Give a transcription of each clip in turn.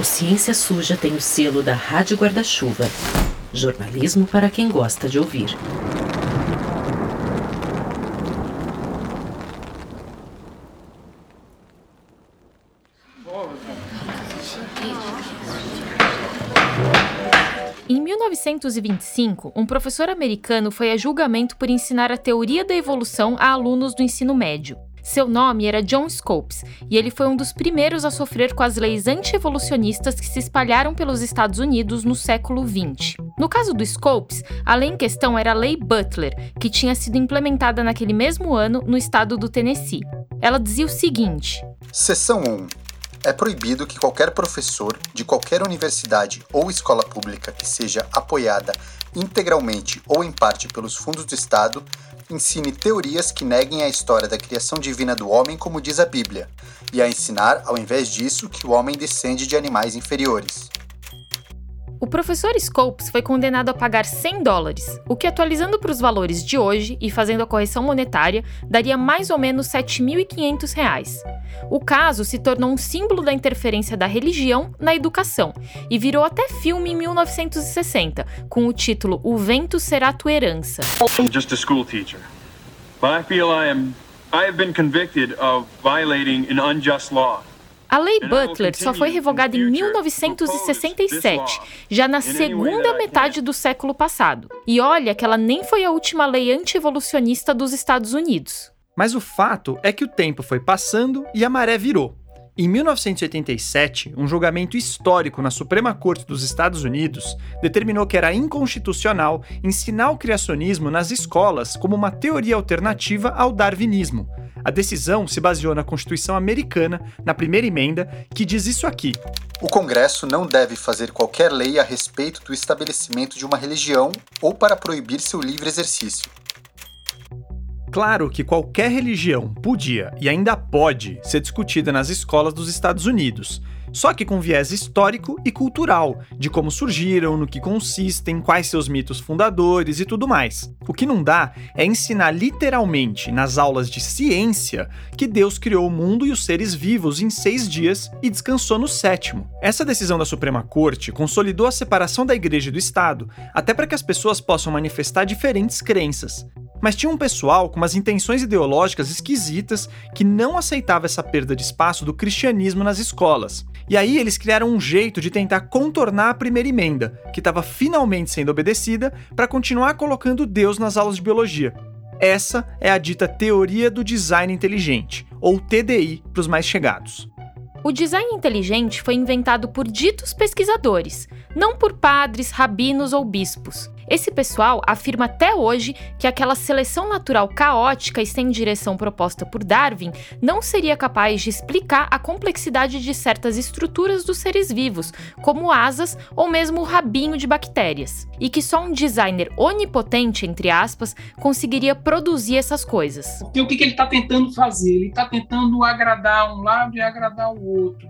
O Ciência Suja tem o selo da Rádio Guarda-Chuva. Jornalismo para quem gosta de ouvir. Em 1925, um professor americano foi a julgamento por ensinar a teoria da evolução a alunos do ensino médio. Seu nome era John Scopes e ele foi um dos primeiros a sofrer com as leis anti-evolucionistas que se espalharam pelos Estados Unidos no século XX. No caso do Scopes, a lei em questão era a Lei Butler, que tinha sido implementada naquele mesmo ano no estado do Tennessee. Ela dizia o seguinte: Seção 1. É proibido que qualquer professor de qualquer universidade ou escola pública que seja apoiada integralmente ou em parte pelos fundos do Estado ensine teorias que neguem a história da criação divina do homem, como diz a Bíblia, e a ensinar, ao invés disso, que o homem descende de animais inferiores. O professor Scopes foi condenado a pagar 100 dólares, o que, atualizando para os valores de hoje e fazendo a correção monetária, daria mais ou menos 7.500 reais. O caso se tornou um símbolo da interferência da religião na educação e virou até filme em 1960, com o título O Vento Será Tua Herança. Just. A Lei Butler só foi revogada em 1967, já na segunda metade do século passado. E olha que ela nem foi a última lei anti-evolucionista dos Estados Unidos. Mas o fato é que o tempo foi passando e a maré virou. Em 1987, um julgamento histórico na Suprema Corte dos Estados Unidos determinou que era inconstitucional ensinar o criacionismo nas escolas como uma teoria alternativa ao darwinismo. A decisão se baseou na Constituição Americana, na primeira emenda, que diz isso aqui: O Congresso não deve fazer qualquer lei a respeito do estabelecimento de uma religião ou para proibir seu livre exercício. Claro que qualquer religião podia e ainda pode ser discutida nas escolas dos Estados Unidos, só que com viés histórico e cultural, de como surgiram, no que consistem, quais seus mitos fundadores e tudo mais. O que não dá é ensinar literalmente nas aulas de ciência que Deus criou o mundo e os seres vivos em seis dias e descansou no sétimo. Essa decisão da Suprema Corte consolidou a separação da igreja e do Estado, até para que as pessoas possam manifestar diferentes crenças. Mas tinha um pessoal com umas intenções ideológicas esquisitas que não aceitava essa perda de espaço do cristianismo nas escolas. E aí eles criaram um jeito de tentar contornar a primeira emenda, que estava finalmente sendo obedecida, para continuar colocando Deus nas aulas de biologia. Essa é a dita teoria do design inteligente, ou TDI para os mais chegados. O design inteligente foi inventado por ditos pesquisadores, não por padres, rabinos ou bispos. Esse pessoal afirma até hoje que aquela seleção natural caótica e sem direção proposta por Darwin não seria capaz de explicar a complexidade de certas estruturas dos seres vivos, como asas ou mesmo o rabinho de bactérias, e que só um designer onipotente, entre aspas, conseguiria produzir essas coisas. Porque o que, que ele está tentando fazer? Ele está tentando agradar um lado e agradar o outro.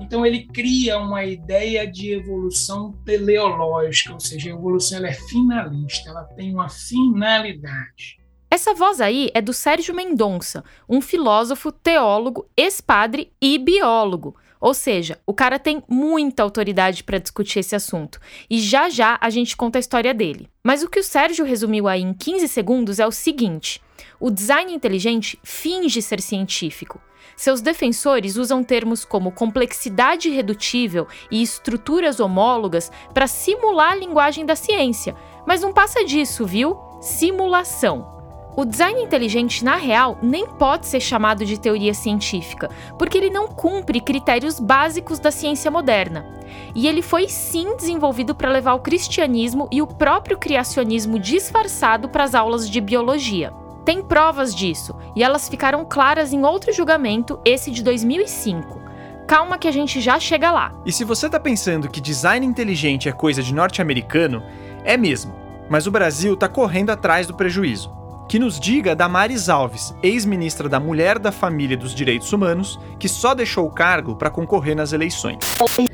Então ele cria uma ideia de evolução teleológica, ou seja, a evolução ela é finalista, ela tem uma finalidade. Essa voz aí é do Sérgio Mendonça, um filósofo, teólogo, ex-padre e biólogo. Ou seja, o cara tem muita autoridade para discutir esse assunto. E já já a gente conta a história dele. Mas o que o Sérgio resumiu aí em 15 segundos é o seguinte: o design inteligente finge ser científico. Seus defensores usam termos como complexidade irredutível e estruturas homólogas para simular a linguagem da ciência, mas não passa disso, viu? Simulação. O design inteligente, na real, nem pode ser chamado de teoria científica, porque ele não cumpre critérios básicos da ciência moderna. E ele foi sim desenvolvido para levar o cristianismo e o próprio criacionismo disfarçado para as aulas de biologia. Tem provas disso, e elas ficaram claras em outro julgamento, esse de 2005. Calma que a gente já chega lá. E se você tá pensando que design inteligente é coisa de norte-americano, é mesmo. Mas o Brasil tá correndo atrás do prejuízo que nos diga Damares Alves, ex-ministra da Mulher, da Família e dos Direitos Humanos, que só deixou o cargo para concorrer nas eleições.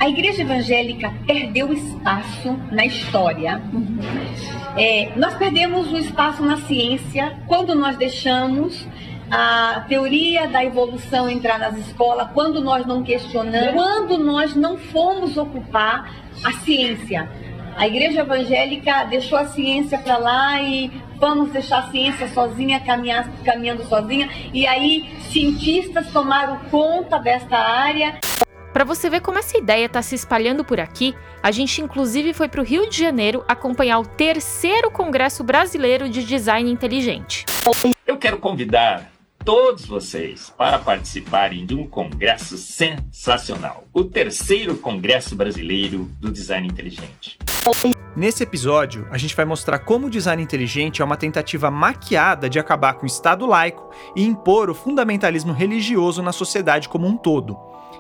A igreja evangélica perdeu espaço na história. É, nós perdemos o espaço na ciência quando nós deixamos a teoria da evolução entrar nas escolas quando nós não questionamos, quando nós não fomos ocupar a ciência. A igreja evangélica deixou a ciência para lá e vamos deixar a ciência sozinha, caminhar, caminhando sozinha. E aí cientistas tomaram conta desta área. Para você ver como essa ideia está se espalhando por aqui, a gente inclusive foi para o Rio de Janeiro acompanhar o terceiro Congresso Brasileiro de Design Inteligente. Eu quero convidar todos vocês para participarem de um congresso sensacional, o terceiro Congresso Brasileiro do Design Inteligente. Nesse episódio, a gente vai mostrar como o design inteligente é uma tentativa maquiada de acabar com o Estado laico e impor o fundamentalismo religioso na sociedade como um todo.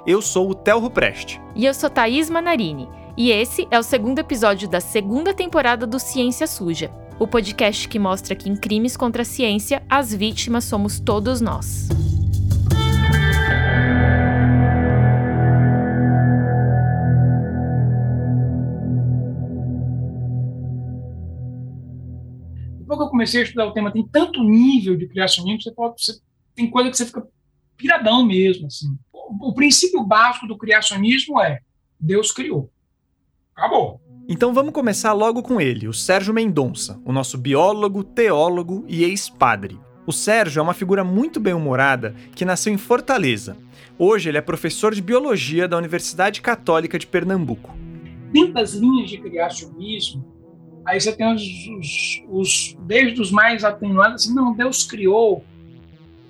Eu sou o Telro Preste. E eu sou Thaís Manarini. E esse é o segundo episódio da segunda temporada do Ciência Suja, o podcast que mostra que em crimes contra a ciência, as vítimas somos todos nós. Depois que eu comecei a estudar o tema, tem tanto nível de criacionismo, você pode, você, tem coisa que você fica piradão mesmo. Assim. O, o princípio básico do criacionismo é Deus criou. Acabou. Então vamos começar logo com ele, o Sérgio Mendonça, o nosso biólogo, teólogo e ex-padre. O Sérgio é uma figura muito bem-humorada que nasceu em Fortaleza. Hoje ele é professor de biologia da Universidade Católica de Pernambuco. Das linhas de criacionismo, aí você tem os, os, os desde os mais atenuados, assim, não, Deus criou,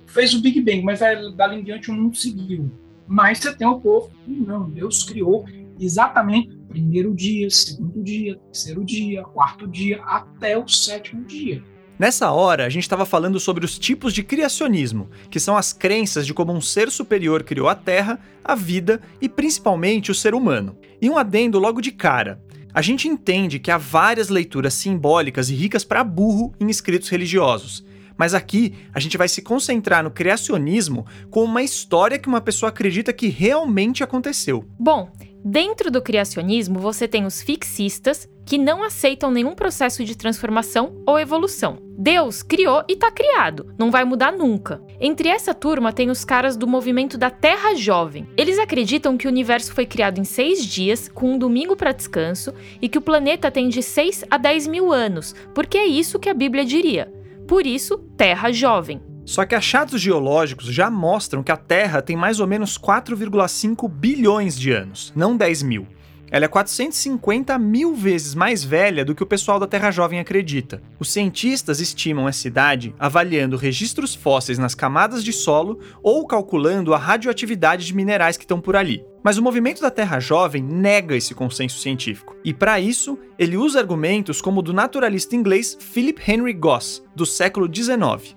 fez o Big Bang, mas dali em diante o mundo seguiu. Mas você tem o povo, não, Deus criou exatamente primeiro dia, segundo dia, terceiro dia, quarto dia, até o sétimo dia. Nessa hora, a gente estava falando sobre os tipos de criacionismo, que são as crenças de como um ser superior criou a Terra, a vida e principalmente o ser humano. E um adendo logo de cara. A gente entende que há várias leituras simbólicas e ricas para burro em escritos religiosos. Mas aqui a gente vai se concentrar no criacionismo como uma história que uma pessoa acredita que realmente aconteceu. Bom, Dentro do criacionismo, você tem os fixistas, que não aceitam nenhum processo de transformação ou evolução. Deus criou e está criado, não vai mudar nunca. Entre essa turma tem os caras do movimento da Terra Jovem. Eles acreditam que o universo foi criado em seis dias, com um domingo para descanso, e que o planeta tem de 6 a 10 mil anos, porque é isso que a Bíblia diria. Por isso, Terra Jovem. Só que achados geológicos já mostram que a Terra tem mais ou menos 4,5 bilhões de anos, não 10 mil. Ela é 450 mil vezes mais velha do que o pessoal da Terra Jovem acredita. Os cientistas estimam essa idade avaliando registros fósseis nas camadas de solo ou calculando a radioatividade de minerais que estão por ali. Mas o movimento da Terra Jovem nega esse consenso científico. E para isso, ele usa argumentos como o do naturalista inglês Philip Henry Goss, do século XIX.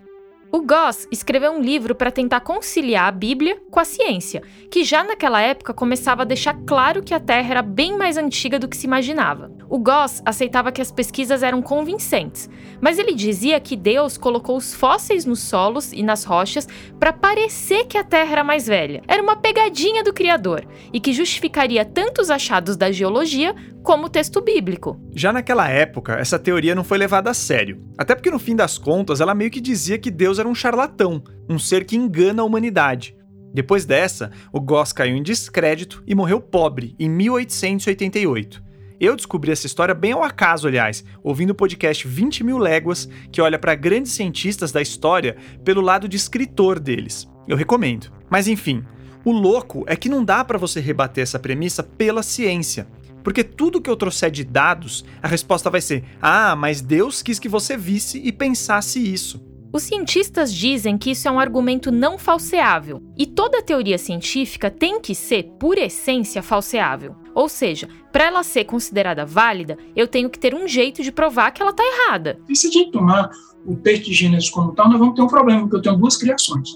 O Goss escreveu um livro para tentar conciliar a Bíblia com a ciência, que já naquela época começava a deixar claro que a Terra era bem mais antiga do que se imaginava. O Goss aceitava que as pesquisas eram convincentes, mas ele dizia que Deus colocou os fósseis nos solos e nas rochas para parecer que a Terra era mais velha. Era uma pegadinha do Criador e que justificaria tanto os achados da geologia como o texto bíblico. Já naquela época, essa teoria não foi levada a sério. Até porque no fim das contas, ela meio que dizia que Deus era um charlatão, um ser que engana a humanidade. Depois dessa, o Goss caiu em descrédito e morreu pobre em 1888. Eu descobri essa história bem ao acaso, aliás, ouvindo o podcast 20 mil léguas, que olha para grandes cientistas da história pelo lado de escritor deles. Eu recomendo. Mas enfim, o louco é que não dá para você rebater essa premissa pela ciência. Porque tudo que eu trouxer de dados, a resposta vai ser: ah, mas Deus quis que você visse e pensasse isso. Os cientistas dizem que isso é um argumento não falseável, e toda teoria científica tem que ser, por essência, falseável. Ou seja, para ela ser considerada válida, eu tenho que ter um jeito de provar que ela está errada. E se a gente tomar o texto de Gênesis como tal, nós vamos ter um problema, porque eu tenho duas criações.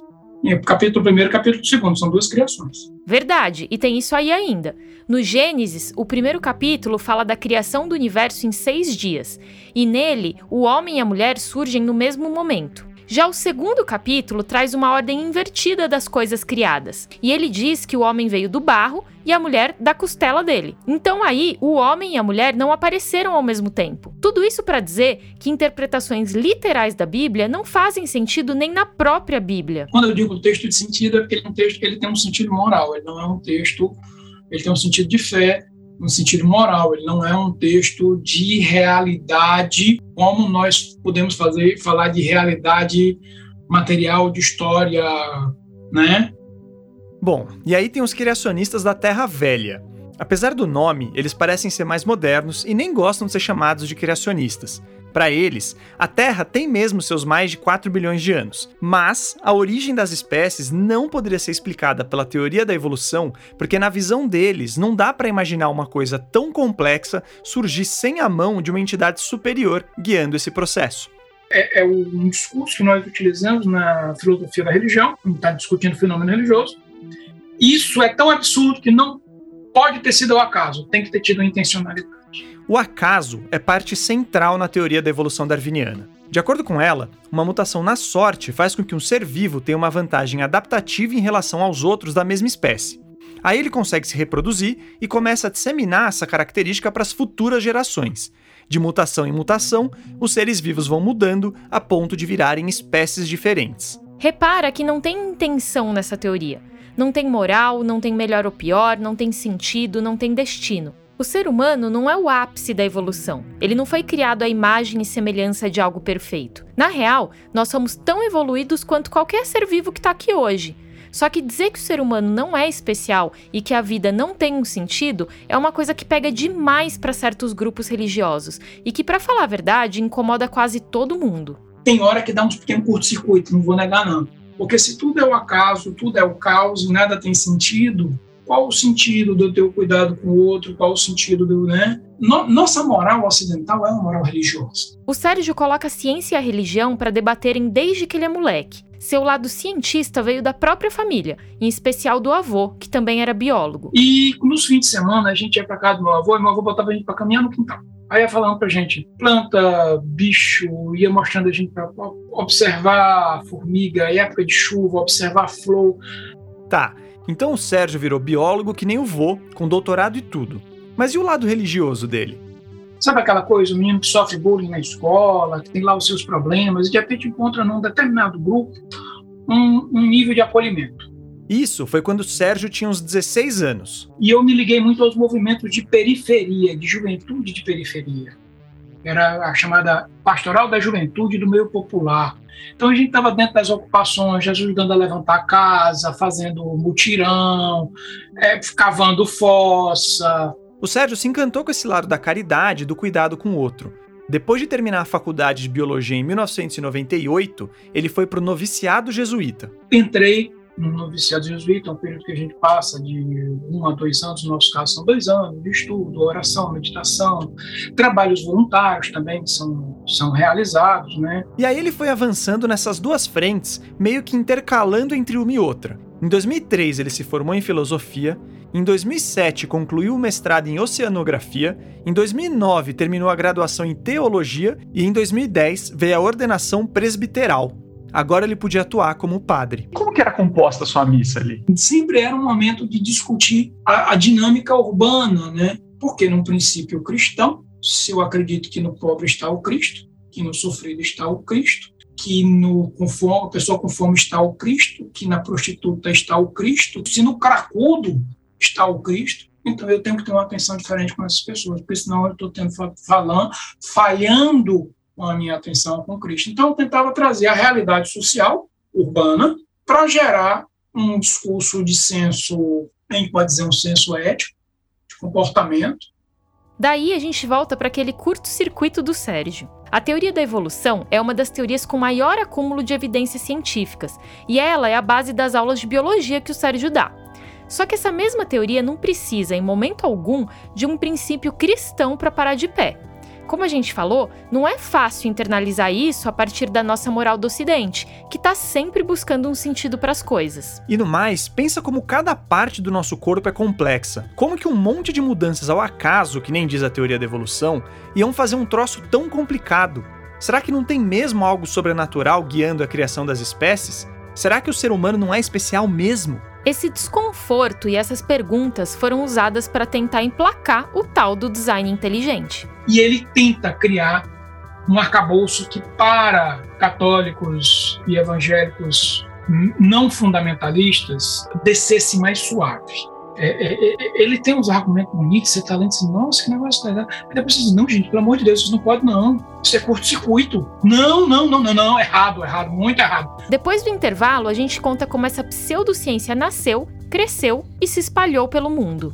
Capítulo 1 e capítulo 2, são duas criações. Verdade, e tem isso aí ainda. No Gênesis, o primeiro capítulo fala da criação do universo em seis dias, e nele, o homem e a mulher surgem no mesmo momento. Já o segundo capítulo traz uma ordem invertida das coisas criadas, e ele diz que o homem veio do barro e a mulher da costela dele. Então aí, o homem e a mulher não apareceram ao mesmo tempo. Tudo isso para dizer que interpretações literais da Bíblia não fazem sentido nem na própria Bíblia. Quando eu digo texto de sentido, é porque ele é um texto que ele tem um sentido moral, ele não é um texto, ele tem um sentido de fé, um sentido moral, ele não é um texto de realidade, como nós podemos fazer falar de realidade material de história, né? Bom, e aí tem os criacionistas da Terra Velha. Apesar do nome, eles parecem ser mais modernos e nem gostam de ser chamados de criacionistas. Para eles, a Terra tem mesmo seus mais de 4 bilhões de anos, mas a origem das espécies não poderia ser explicada pela teoria da evolução, porque na visão deles não dá para imaginar uma coisa tão complexa surgir sem a mão de uma entidade superior guiando esse processo. É, é um discurso que nós utilizamos na filosofia da religião, está discutindo fenômeno religioso, isso é tão absurdo que não pode ter sido ao acaso, tem que ter tido intencionalidade. O acaso é parte central na teoria da evolução darwiniana. De acordo com ela, uma mutação na sorte faz com que um ser vivo tenha uma vantagem adaptativa em relação aos outros da mesma espécie. Aí ele consegue se reproduzir e começa a disseminar essa característica para as futuras gerações. De mutação em mutação, os seres vivos vão mudando a ponto de virarem espécies diferentes. Repara que não tem intenção nessa teoria. Não tem moral, não tem melhor ou pior, não tem sentido, não tem destino. O ser humano não é o ápice da evolução. Ele não foi criado à imagem e semelhança de algo perfeito. Na real, nós somos tão evoluídos quanto qualquer ser vivo que está aqui hoje. Só que dizer que o ser humano não é especial e que a vida não tem um sentido é uma coisa que pega demais para certos grupos religiosos e que, para falar a verdade, incomoda quase todo mundo. Tem hora que dá uns pequenos curto-circuito, não vou negar não. Porque se tudo é o acaso, tudo é o caos e nada tem sentido, qual o sentido de eu ter o cuidado com o outro, qual o sentido do, né? Nossa moral ocidental é uma moral religiosa. O Sérgio coloca a ciência e a religião para debaterem desde que ele é moleque. Seu lado cientista veio da própria família, em especial do avô, que também era biólogo. E nos fins de semana a gente ia para casa do meu avô e meu avô botava a gente para caminhar no quintal. Aí ia falando pra gente planta, bicho, ia mostrando a gente para observar formiga, época de chuva, observar flor. Tá, então o Sérgio virou biólogo que nem o vô, com doutorado e tudo. Mas e o lado religioso dele? Sabe aquela coisa, o menino que sofre bullying na escola, que tem lá os seus problemas, e de repente encontra num determinado grupo um, um nível de acolhimento. Isso foi quando o Sérgio tinha uns 16 anos. E eu me liguei muito aos movimentos de periferia, de juventude de periferia. Era a chamada Pastoral da Juventude do Meio Popular. Então a gente estava dentro das ocupações, ajudando a levantar a casa, fazendo mutirão, é, cavando fossa. O Sérgio se encantou com esse lado da caridade e do cuidado com o outro. Depois de terminar a faculdade de biologia em 1998, ele foi para o noviciado jesuíta. Entrei no noviciado jesuíta, é um período que a gente passa de um a dois anos, no nosso caso são dois anos, de estudo, oração, meditação, trabalhos voluntários também são, são realizados, né? E aí ele foi avançando nessas duas frentes, meio que intercalando entre uma e outra. Em 2003 ele se formou em filosofia, em 2007 concluiu o mestrado em oceanografia, em 2009 terminou a graduação em teologia e em 2010 veio a ordenação presbiteral, Agora ele podia atuar como padre. Como que era composta a sua missa ali? Sempre era um momento de discutir a, a dinâmica urbana, né? Porque num princípio cristão, se eu acredito que no pobre está o Cristo, que no sofrido está o Cristo, que no conforme, a pessoa com fome está o Cristo, que na prostituta está o Cristo, se no cracudo está o Cristo, então eu tenho que ter uma atenção diferente com essas pessoas, porque senão eu estou tendo falando, falhando com a minha atenção com Cristo. Então, eu tentava trazer a realidade social, urbana, para gerar um discurso de senso, a gente pode dizer um senso ético, de comportamento. Daí a gente volta para aquele curto-circuito do Sérgio. A teoria da evolução é uma das teorias com maior acúmulo de evidências científicas, e ela é a base das aulas de biologia que o Sérgio dá. Só que essa mesma teoria não precisa, em momento algum, de um princípio cristão para parar de pé. Como a gente falou, não é fácil internalizar isso a partir da nossa moral do Ocidente, que está sempre buscando um sentido para as coisas. E no mais, pensa como cada parte do nosso corpo é complexa. Como que um monte de mudanças ao acaso, que nem diz a teoria da evolução, iam fazer um troço tão complicado? Será que não tem mesmo algo sobrenatural guiando a criação das espécies? Será que o ser humano não é especial mesmo? Esse desconforto e essas perguntas foram usadas para tentar emplacar o tal do design inteligente. E ele tenta criar um arcabouço que, para católicos e evangélicos não fundamentalistas, descesse mais suave. É, é, é, ele tem uns argumentos bonitos, você tá lendo assim, nossa, que negócio legal. Mas depois você diz, não, gente, pelo amor de Deus, vocês não podem, não. Isso é curto-circuito. Não, não, não, não, não, errado, errado, muito errado. Depois do intervalo, a gente conta como essa pseudociência nasceu, cresceu e se espalhou pelo mundo.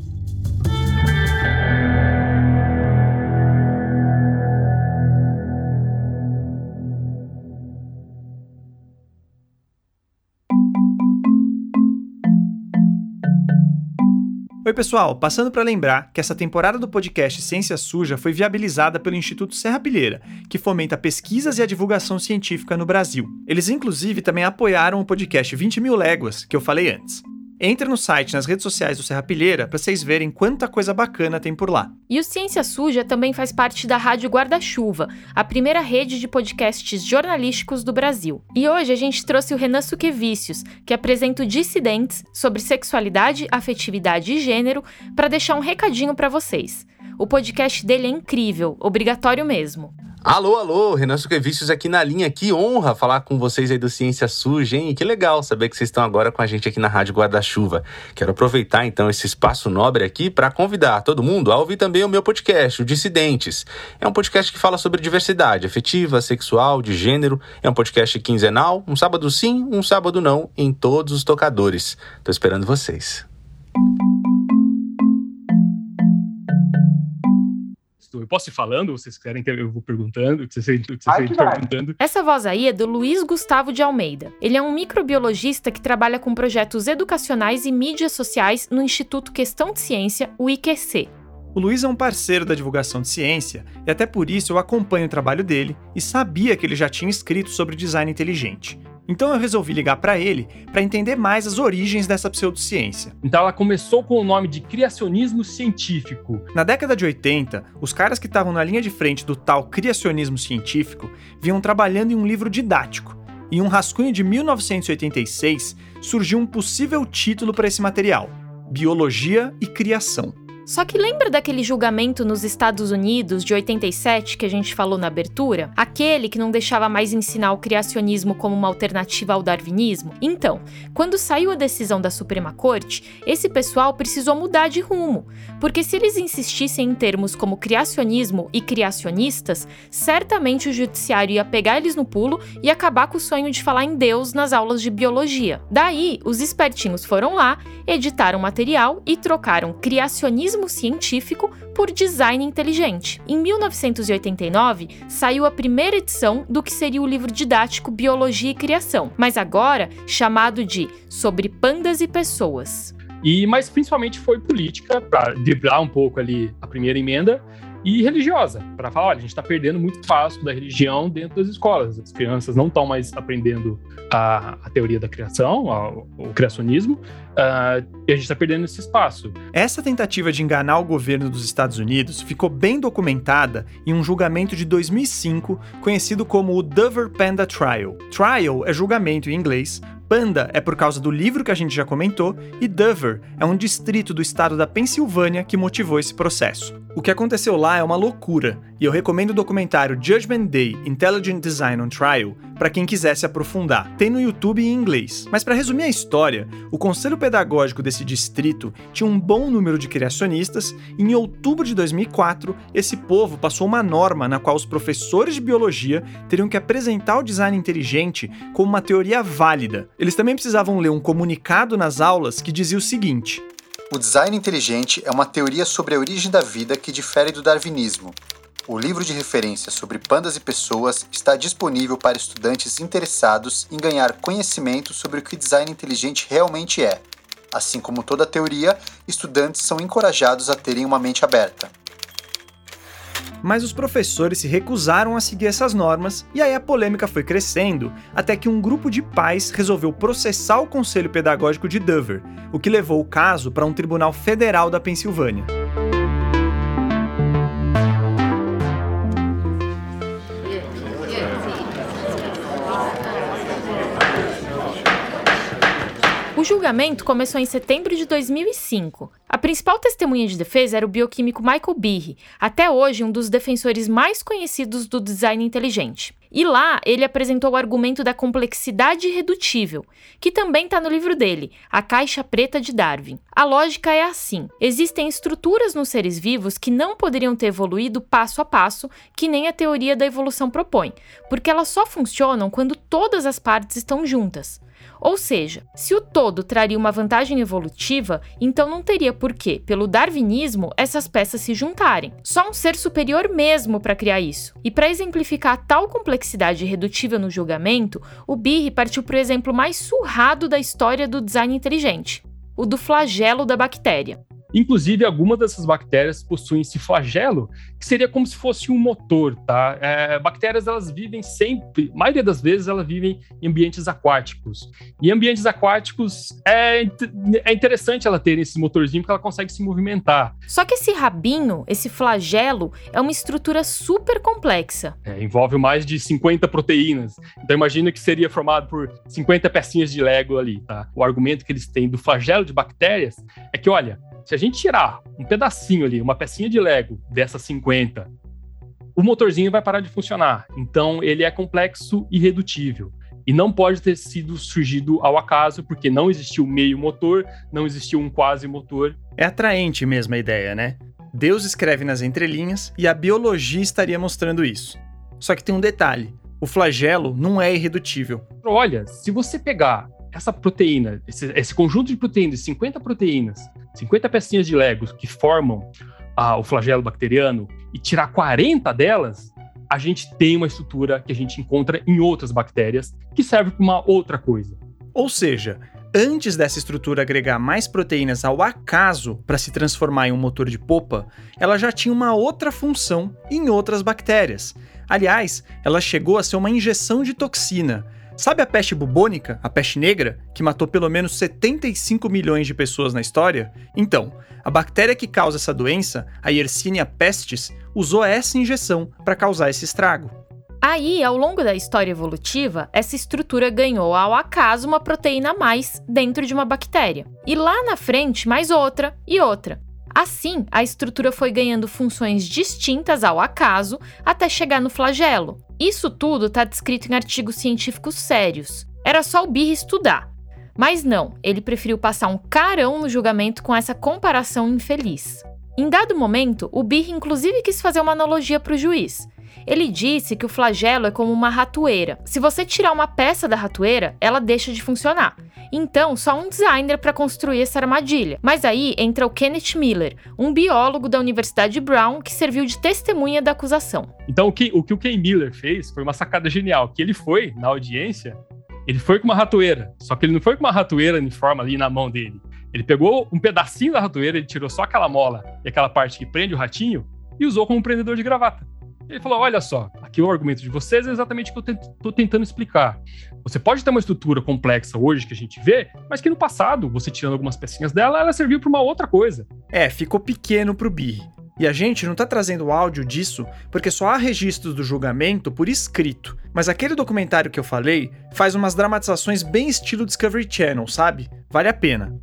Oi, pessoal, passando para lembrar que essa temporada do podcast Ciência Suja foi viabilizada pelo Instituto Serra Pilheira, que fomenta pesquisas e a divulgação científica no Brasil. Eles, inclusive, também apoiaram o podcast 20 mil léguas, que eu falei antes. Entre no site, nas redes sociais do Serra Pilheira, para vocês verem quanta coisa bacana tem por lá. E o Ciência Suja também faz parte da Rádio Guarda-Chuva, a primeira rede de podcasts jornalísticos do Brasil. E hoje a gente trouxe o Renan Suquevicius, que apresenta o Dissidentes sobre sexualidade, afetividade e gênero, para deixar um recadinho para vocês. O podcast dele é incrível, obrigatório mesmo. Alô, alô, Renan Suquevicius aqui na linha. Que honra falar com vocês aí do Ciência Suja, hein? Que legal saber que vocês estão agora com a gente aqui na Rádio Guarda-Chuva. Quero aproveitar então esse espaço nobre aqui para convidar todo mundo a ouvir também o meu podcast, o Dissidentes. É um podcast que fala sobre diversidade afetiva, sexual, de gênero. É um podcast quinzenal, um sábado sim, um sábado não, em todos os tocadores. Tô esperando vocês. Eu posso ir falando? Vocês querem que eu vou perguntando? Que vocês, que vocês perguntando? Essa voz aí é do Luiz Gustavo de Almeida. Ele é um microbiologista que trabalha com projetos educacionais e mídias sociais no Instituto Questão de Ciência, o IQC. O Luiz é um parceiro da divulgação de ciência e até por isso eu acompanho o trabalho dele e sabia que ele já tinha escrito sobre design inteligente. Então eu resolvi ligar para ele para entender mais as origens dessa pseudociência. Então ela começou com o nome de criacionismo científico. Na década de 80, os caras que estavam na linha de frente do tal criacionismo científico vinham trabalhando em um livro didático. E em um rascunho de 1986 surgiu um possível título para esse material: Biologia e Criação. Só que lembra daquele julgamento nos Estados Unidos de 87 que a gente falou na abertura? Aquele que não deixava mais ensinar o criacionismo como uma alternativa ao darwinismo? Então, quando saiu a decisão da Suprema Corte, esse pessoal precisou mudar de rumo, porque se eles insistissem em termos como criacionismo e criacionistas, certamente o judiciário ia pegar eles no pulo e acabar com o sonho de falar em Deus nas aulas de biologia. Daí, os espertinhos foram lá, editaram material e trocaram criacionismo científico por design inteligente. Em 1989, saiu a primeira edição do que seria o livro didático Biologia e Criação, mas agora chamado de Sobre Pandas e Pessoas. E mas principalmente foi política para driblar um pouco ali a primeira emenda e religiosa, para falar, olha, a gente está perdendo muito espaço da religião dentro das escolas. As crianças não estão mais aprendendo a, a, teoria da criação, a, o criacionismo, uh, e a gente está perdendo esse espaço. Essa tentativa de enganar o governo dos Estados Unidos ficou bem documentada em um julgamento de 2005 conhecido como o Dover Panda Trial. Trial é julgamento em inglês, Panda é por causa do livro que a gente já comentou, e Dover é um distrito do estado da Pensilvânia que motivou esse processo. O que aconteceu lá é uma loucura, e eu recomendo o documentário Judgment Day Intelligent Design on Trial para quem quiser se aprofundar. Tem no YouTube em inglês. Mas para resumir a história, o conselho pedagógico desse distrito tinha um bom número de criacionistas e em outubro de 2004, esse povo passou uma norma na qual os professores de biologia teriam que apresentar o design inteligente como uma teoria válida. Eles também precisavam ler um comunicado nas aulas que dizia o seguinte: o design inteligente é uma teoria sobre a origem da vida que difere do darwinismo. O livro de referência sobre pandas e pessoas está disponível para estudantes interessados em ganhar conhecimento sobre o que design inteligente realmente é. Assim como toda teoria, estudantes são encorajados a terem uma mente aberta mas os professores se recusaram a seguir essas normas e aí a polêmica foi crescendo até que um grupo de pais resolveu processar o Conselho Pedagógico de Dover, o que levou o caso para um tribunal federal da Pensilvânia. Julgamento começou em setembro de 2005. A principal testemunha de defesa era o bioquímico Michael Behe, até hoje um dos defensores mais conhecidos do design inteligente. E lá ele apresentou o argumento da complexidade irredutível, que também está no livro dele, A Caixa Preta de Darwin. A lógica é assim: existem estruturas nos seres vivos que não poderiam ter evoluído passo a passo, que nem a teoria da evolução propõe, porque elas só funcionam quando todas as partes estão juntas. Ou seja, se o todo traria uma vantagem evolutiva, então não teria por que, pelo darwinismo, essas peças se juntarem. Só um ser superior mesmo para criar isso. E para exemplificar tal complexidade redutível no julgamento, o Birri partiu para o exemplo mais surrado da história do design inteligente, o do flagelo da bactéria. Inclusive, algumas dessas bactérias possuem esse flagelo, que seria como se fosse um motor, tá? É, bactérias, elas vivem sempre, a maioria das vezes, elas vivem em ambientes aquáticos. E ambientes aquáticos, é, é interessante ela ter esse motorzinho, porque ela consegue se movimentar. Só que esse rabinho, esse flagelo, é uma estrutura super complexa. É, envolve mais de 50 proteínas. Então, imagina que seria formado por 50 pecinhas de Lego ali, tá? O argumento que eles têm do flagelo de bactérias é que, olha, se a gente tirar um pedacinho ali, uma pecinha de Lego dessas 50, o motorzinho vai parar de funcionar. Então, ele é complexo e redutível. E não pode ter sido surgido ao acaso, porque não existiu meio motor, não existiu um quase motor. É atraente mesmo a ideia, né? Deus escreve nas entrelinhas e a biologia estaria mostrando isso. Só que tem um detalhe: o flagelo não é irredutível. Olha, se você pegar essa proteína, esse, esse conjunto de proteínas, 50 proteínas, 50 pecinhas de Legos que formam ah, o flagelo bacteriano e tirar 40 delas, a gente tem uma estrutura que a gente encontra em outras bactérias que serve para uma outra coisa. Ou seja, antes dessa estrutura agregar mais proteínas ao acaso para se transformar em um motor de popa, ela já tinha uma outra função em outras bactérias. Aliás, ela chegou a ser uma injeção de toxina Sabe a peste bubônica, a peste negra, que matou pelo menos 75 milhões de pessoas na história? Então, a bactéria que causa essa doença, a Yersinia pestis, usou essa injeção para causar esse estrago. Aí, ao longo da história evolutiva, essa estrutura ganhou ao acaso uma proteína a mais dentro de uma bactéria. E lá na frente, mais outra e outra. Assim, a estrutura foi ganhando funções distintas ao acaso até chegar no flagelo. Isso tudo está descrito em artigos científicos sérios. Era só o Birra estudar. Mas não, ele preferiu passar um carão no julgamento com essa comparação infeliz. Em dado momento, o Birra inclusive quis fazer uma analogia para o juiz. Ele disse que o flagelo é como uma ratoeira. Se você tirar uma peça da ratoeira, ela deixa de funcionar. Então, só um designer para construir essa armadilha. Mas aí entra o Kenneth Miller, um biólogo da Universidade Brown que serviu de testemunha da acusação. Então, o que o, que o Ken Miller fez foi uma sacada genial, que ele foi na audiência, ele foi com uma ratoeira, só que ele não foi com uma ratoeira em forma ali na mão dele. Ele pegou um pedacinho da ratoeira, ele tirou só aquela mola e aquela parte que prende o ratinho e usou como prendedor de gravata. Ele falou: olha só, aqui o argumento de vocês é exatamente o que eu estou tentando explicar. Você pode ter uma estrutura complexa hoje que a gente vê, mas que no passado, você tirando algumas pecinhas dela, ela serviu para uma outra coisa. É, ficou pequeno para o BIR. E a gente não está trazendo áudio disso porque só há registros do julgamento por escrito. Mas aquele documentário que eu falei faz umas dramatizações bem estilo Discovery Channel, sabe? Vale a pena.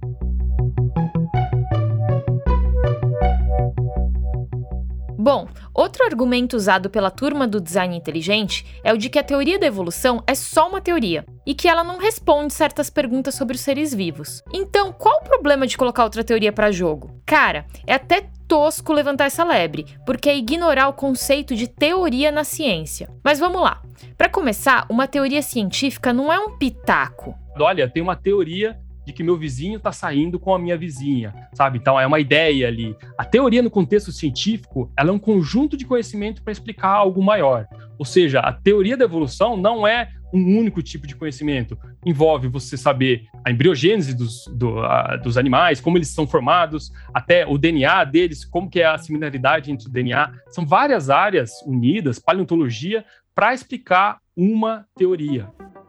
Bom, outro argumento usado pela turma do design inteligente é o de que a teoria da evolução é só uma teoria e que ela não responde certas perguntas sobre os seres vivos. Então, qual o problema de colocar outra teoria para jogo? Cara, é até tosco levantar essa lebre, porque é ignorar o conceito de teoria na ciência. Mas vamos lá. Para começar, uma teoria científica não é um pitaco. Olha, tem uma teoria de que meu vizinho está saindo com a minha vizinha, sabe? Então é uma ideia ali. A teoria no contexto científico, ela é um conjunto de conhecimento para explicar algo maior. Ou seja, a teoria da evolução não é um único tipo de conhecimento. Envolve você saber a embriogênese dos, do, a, dos animais, como eles são formados, até o DNA deles, como que é a similaridade entre o DNA. São várias áreas unidas, paleontologia, para explicar uma teoria.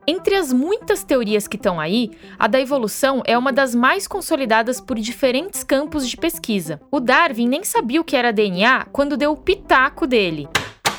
Entre as muitas teorias que estão aí, a da evolução é uma das mais consolidadas por diferentes campos de pesquisa. O Darwin nem sabia o que era DNA quando deu o pitaco dele.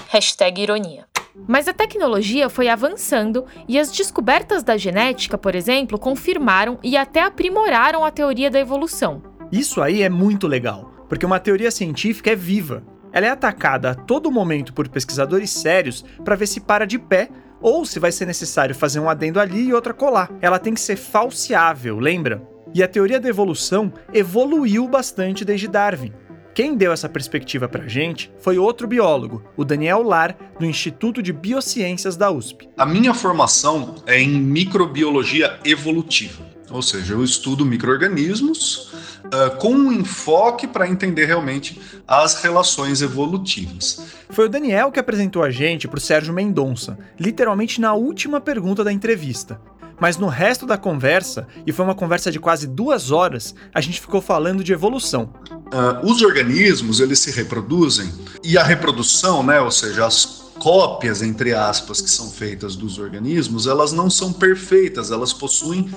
Hashtag ironia. Mas a tecnologia foi avançando e as descobertas da genética, por exemplo, confirmaram e até aprimoraram a teoria da evolução. Isso aí é muito legal, porque uma teoria científica é viva. Ela é atacada a todo momento por pesquisadores sérios para ver se para de pé ou se vai ser necessário fazer um adendo ali e outra colar. Ela tem que ser falseável, lembra? E a teoria da evolução evoluiu bastante desde Darwin. Quem deu essa perspectiva pra gente foi outro biólogo, o Daniel Lar, do Instituto de Biociências da USP. A minha formação é em microbiologia evolutiva, ou seja, eu estudo micro-organismos uh, com um enfoque para entender realmente as relações evolutivas. Foi o Daniel que apresentou a gente para o Sérgio Mendonça, literalmente na última pergunta da entrevista. Mas no resto da conversa, e foi uma conversa de quase duas horas, a gente ficou falando de evolução. Uh, os organismos, eles se reproduzem, e a reprodução, né, ou seja, as cópias, entre aspas, que são feitas dos organismos, elas não são perfeitas, elas possuem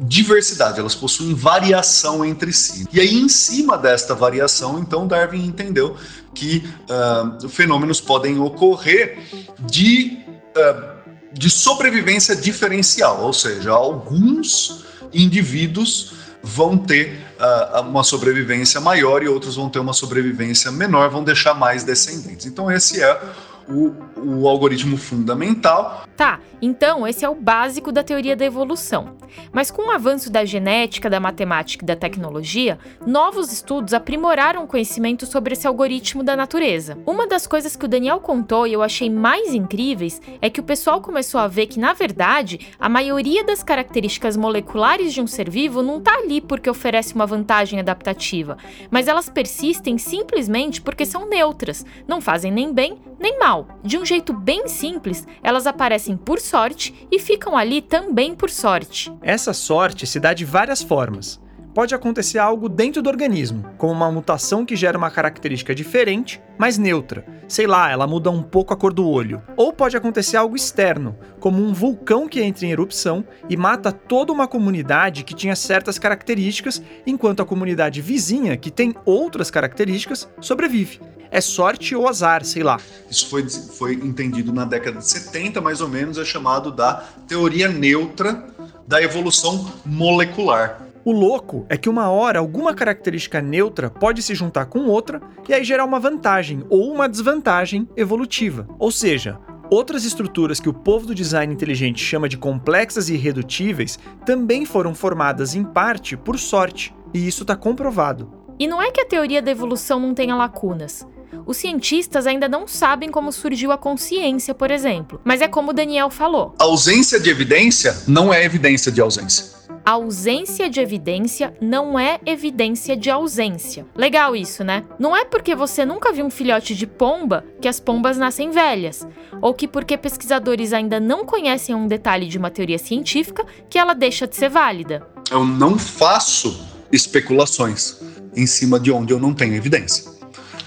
diversidade, elas possuem variação entre si. E aí, em cima desta variação, então, Darwin entendeu que uh, fenômenos podem ocorrer de uh, de sobrevivência diferencial, ou seja, alguns indivíduos vão ter uh, uma sobrevivência maior e outros vão ter uma sobrevivência menor, vão deixar mais descendentes. Então, esse é o, o algoritmo fundamental. Tá, então esse é o básico da teoria da evolução. Mas com o avanço da genética, da matemática e da tecnologia, novos estudos aprimoraram o conhecimento sobre esse algoritmo da natureza. Uma das coisas que o Daniel contou e eu achei mais incríveis é que o pessoal começou a ver que, na verdade, a maioria das características moleculares de um ser vivo não está ali porque oferece uma vantagem adaptativa, mas elas persistem simplesmente porque são neutras, não fazem nem bem nem mal. De um jeito bem simples, elas aparecem por sorte e ficam ali também por sorte. Essa sorte se dá de várias formas. Pode acontecer algo dentro do organismo, como uma mutação que gera uma característica diferente, mas neutra. Sei lá, ela muda um pouco a cor do olho. Ou pode acontecer algo externo, como um vulcão que entra em erupção e mata toda uma comunidade que tinha certas características, enquanto a comunidade vizinha, que tem outras características, sobrevive é sorte ou azar, sei lá. Isso foi, foi entendido na década de 70, mais ou menos, é chamado da teoria neutra da evolução molecular. O louco é que uma hora alguma característica neutra pode se juntar com outra e aí gerar uma vantagem ou uma desvantagem evolutiva. Ou seja, outras estruturas que o povo do design inteligente chama de complexas e irredutíveis também foram formadas em parte por sorte, e isso está comprovado. E não é que a teoria da evolução não tenha lacunas. Os cientistas ainda não sabem como surgiu a consciência, por exemplo. Mas é como o Daniel falou: a ausência de evidência não é evidência de ausência. A ausência de evidência não é evidência de ausência. Legal isso, né? Não é porque você nunca viu um filhote de pomba que as pombas nascem velhas, ou que porque pesquisadores ainda não conhecem um detalhe de uma teoria científica que ela deixa de ser válida. Eu não faço especulações em cima de onde eu não tenho evidência.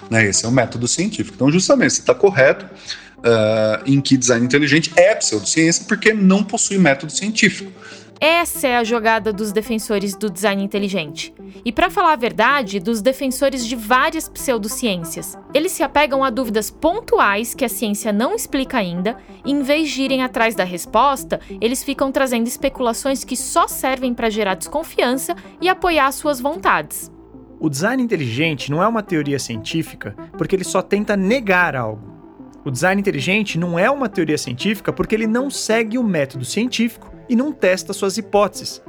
Né? Esse é o método científico. Então, justamente, você está correto uh, em que design inteligente é pseudociência porque não possui método científico. Essa é a jogada dos defensores do design inteligente. E para falar a verdade, dos defensores de várias pseudociências. Eles se apegam a dúvidas pontuais que a ciência não explica ainda, e em vez de irem atrás da resposta, eles ficam trazendo especulações que só servem para gerar desconfiança e apoiar suas vontades. O design inteligente não é uma teoria científica porque ele só tenta negar algo. O design inteligente não é uma teoria científica porque ele não segue o método científico e não testa suas hipóteses.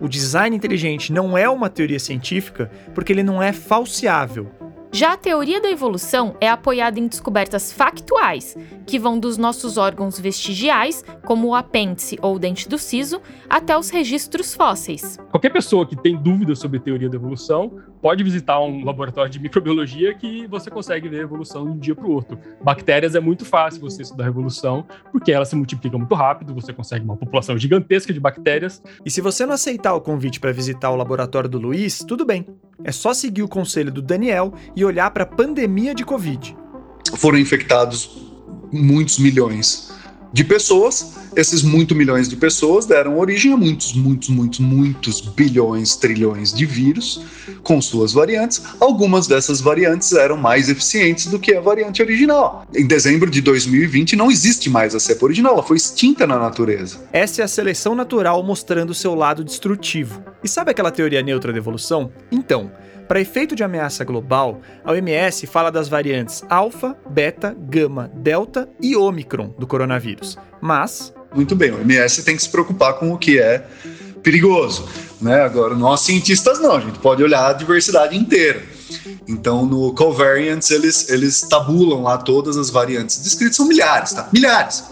O design inteligente não é uma teoria científica porque ele não é falseável, já a teoria da evolução é apoiada em descobertas factuais, que vão dos nossos órgãos vestigiais, como o apêndice ou o dente do siso, até os registros fósseis. Qualquer pessoa que tem dúvidas sobre teoria da evolução pode visitar um laboratório de microbiologia que você consegue ver a evolução de um dia para o outro. Bactérias é muito fácil você estudar a evolução, porque elas se multiplicam muito rápido, você consegue uma população gigantesca de bactérias. E se você não aceitar o convite para visitar o laboratório do Luiz, tudo bem. É só seguir o conselho do Daniel e olhar para a pandemia de Covid. Foram infectados muitos milhões de pessoas esses muito milhões de pessoas deram origem a muitos, muitos, muitos, muitos bilhões, trilhões de vírus com suas variantes. Algumas dessas variantes eram mais eficientes do que a variante original. Em dezembro de 2020 não existe mais a cepa original, ela foi extinta na natureza. Essa é a seleção natural mostrando seu lado destrutivo. E sabe aquela teoria neutra da evolução? Então, para efeito de ameaça global, a OMS fala das variantes alfa, beta, gama, delta e ômicron do coronavírus. Mas. Muito bem, a OMS tem que se preocupar com o que é perigoso. Né? Agora, nós cientistas não, a gente pode olhar a diversidade inteira. Então, no covariance, eles, eles tabulam lá todas as variantes descritas, são milhares, tá? Milhares.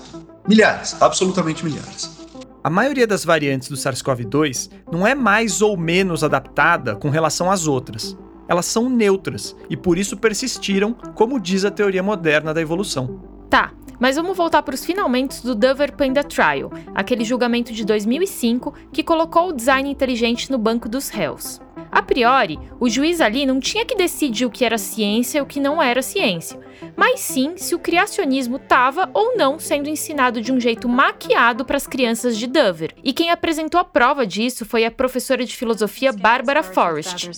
Milhares, absolutamente milhares. A maioria das variantes do SARS-CoV-2 não é mais ou menos adaptada com relação às outras. Elas são neutras e por isso persistiram, como diz a teoria moderna da evolução. Tá, mas vamos voltar para os finalmente do Dover Panda Trial, aquele julgamento de 2005 que colocou o design inteligente no banco dos réus. A priori, o juiz ali não tinha que decidir o que era ciência e o que não era ciência, mas sim se o criacionismo estava ou não sendo ensinado de um jeito maquiado para as crianças de Dover. E quem apresentou a prova disso foi a professora de filosofia Barbara Forrest.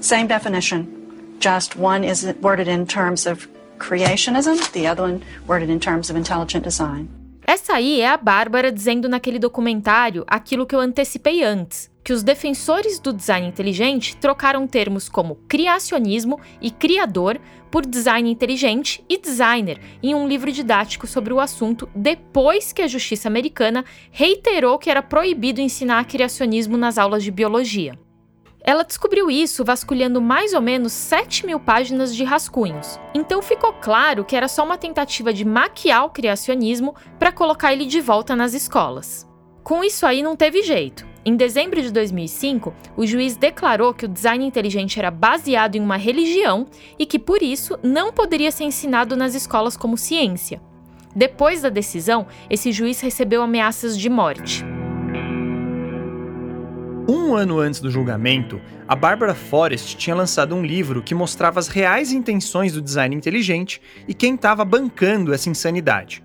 Same definition, just one is worded in terms of creationism, the other one worded in terms of intelligent design. Essa aí é a Bárbara dizendo naquele documentário aquilo que eu antecipei antes, que os defensores do design inteligente trocaram termos como criacionismo e criador por design inteligente e designer em um livro didático sobre o assunto depois que a justiça americana reiterou que era proibido ensinar criacionismo nas aulas de biologia. Ela descobriu isso vasculhando mais ou menos 7 mil páginas de rascunhos. Então ficou claro que era só uma tentativa de maquiar o criacionismo para colocar ele de volta nas escolas. Com isso aí não teve jeito. Em dezembro de 2005, o juiz declarou que o design inteligente era baseado em uma religião e que, por isso, não poderia ser ensinado nas escolas como ciência. Depois da decisão, esse juiz recebeu ameaças de morte. Um ano antes do julgamento, a Barbara Forrest tinha lançado um livro que mostrava as reais intenções do design inteligente e quem estava bancando essa insanidade.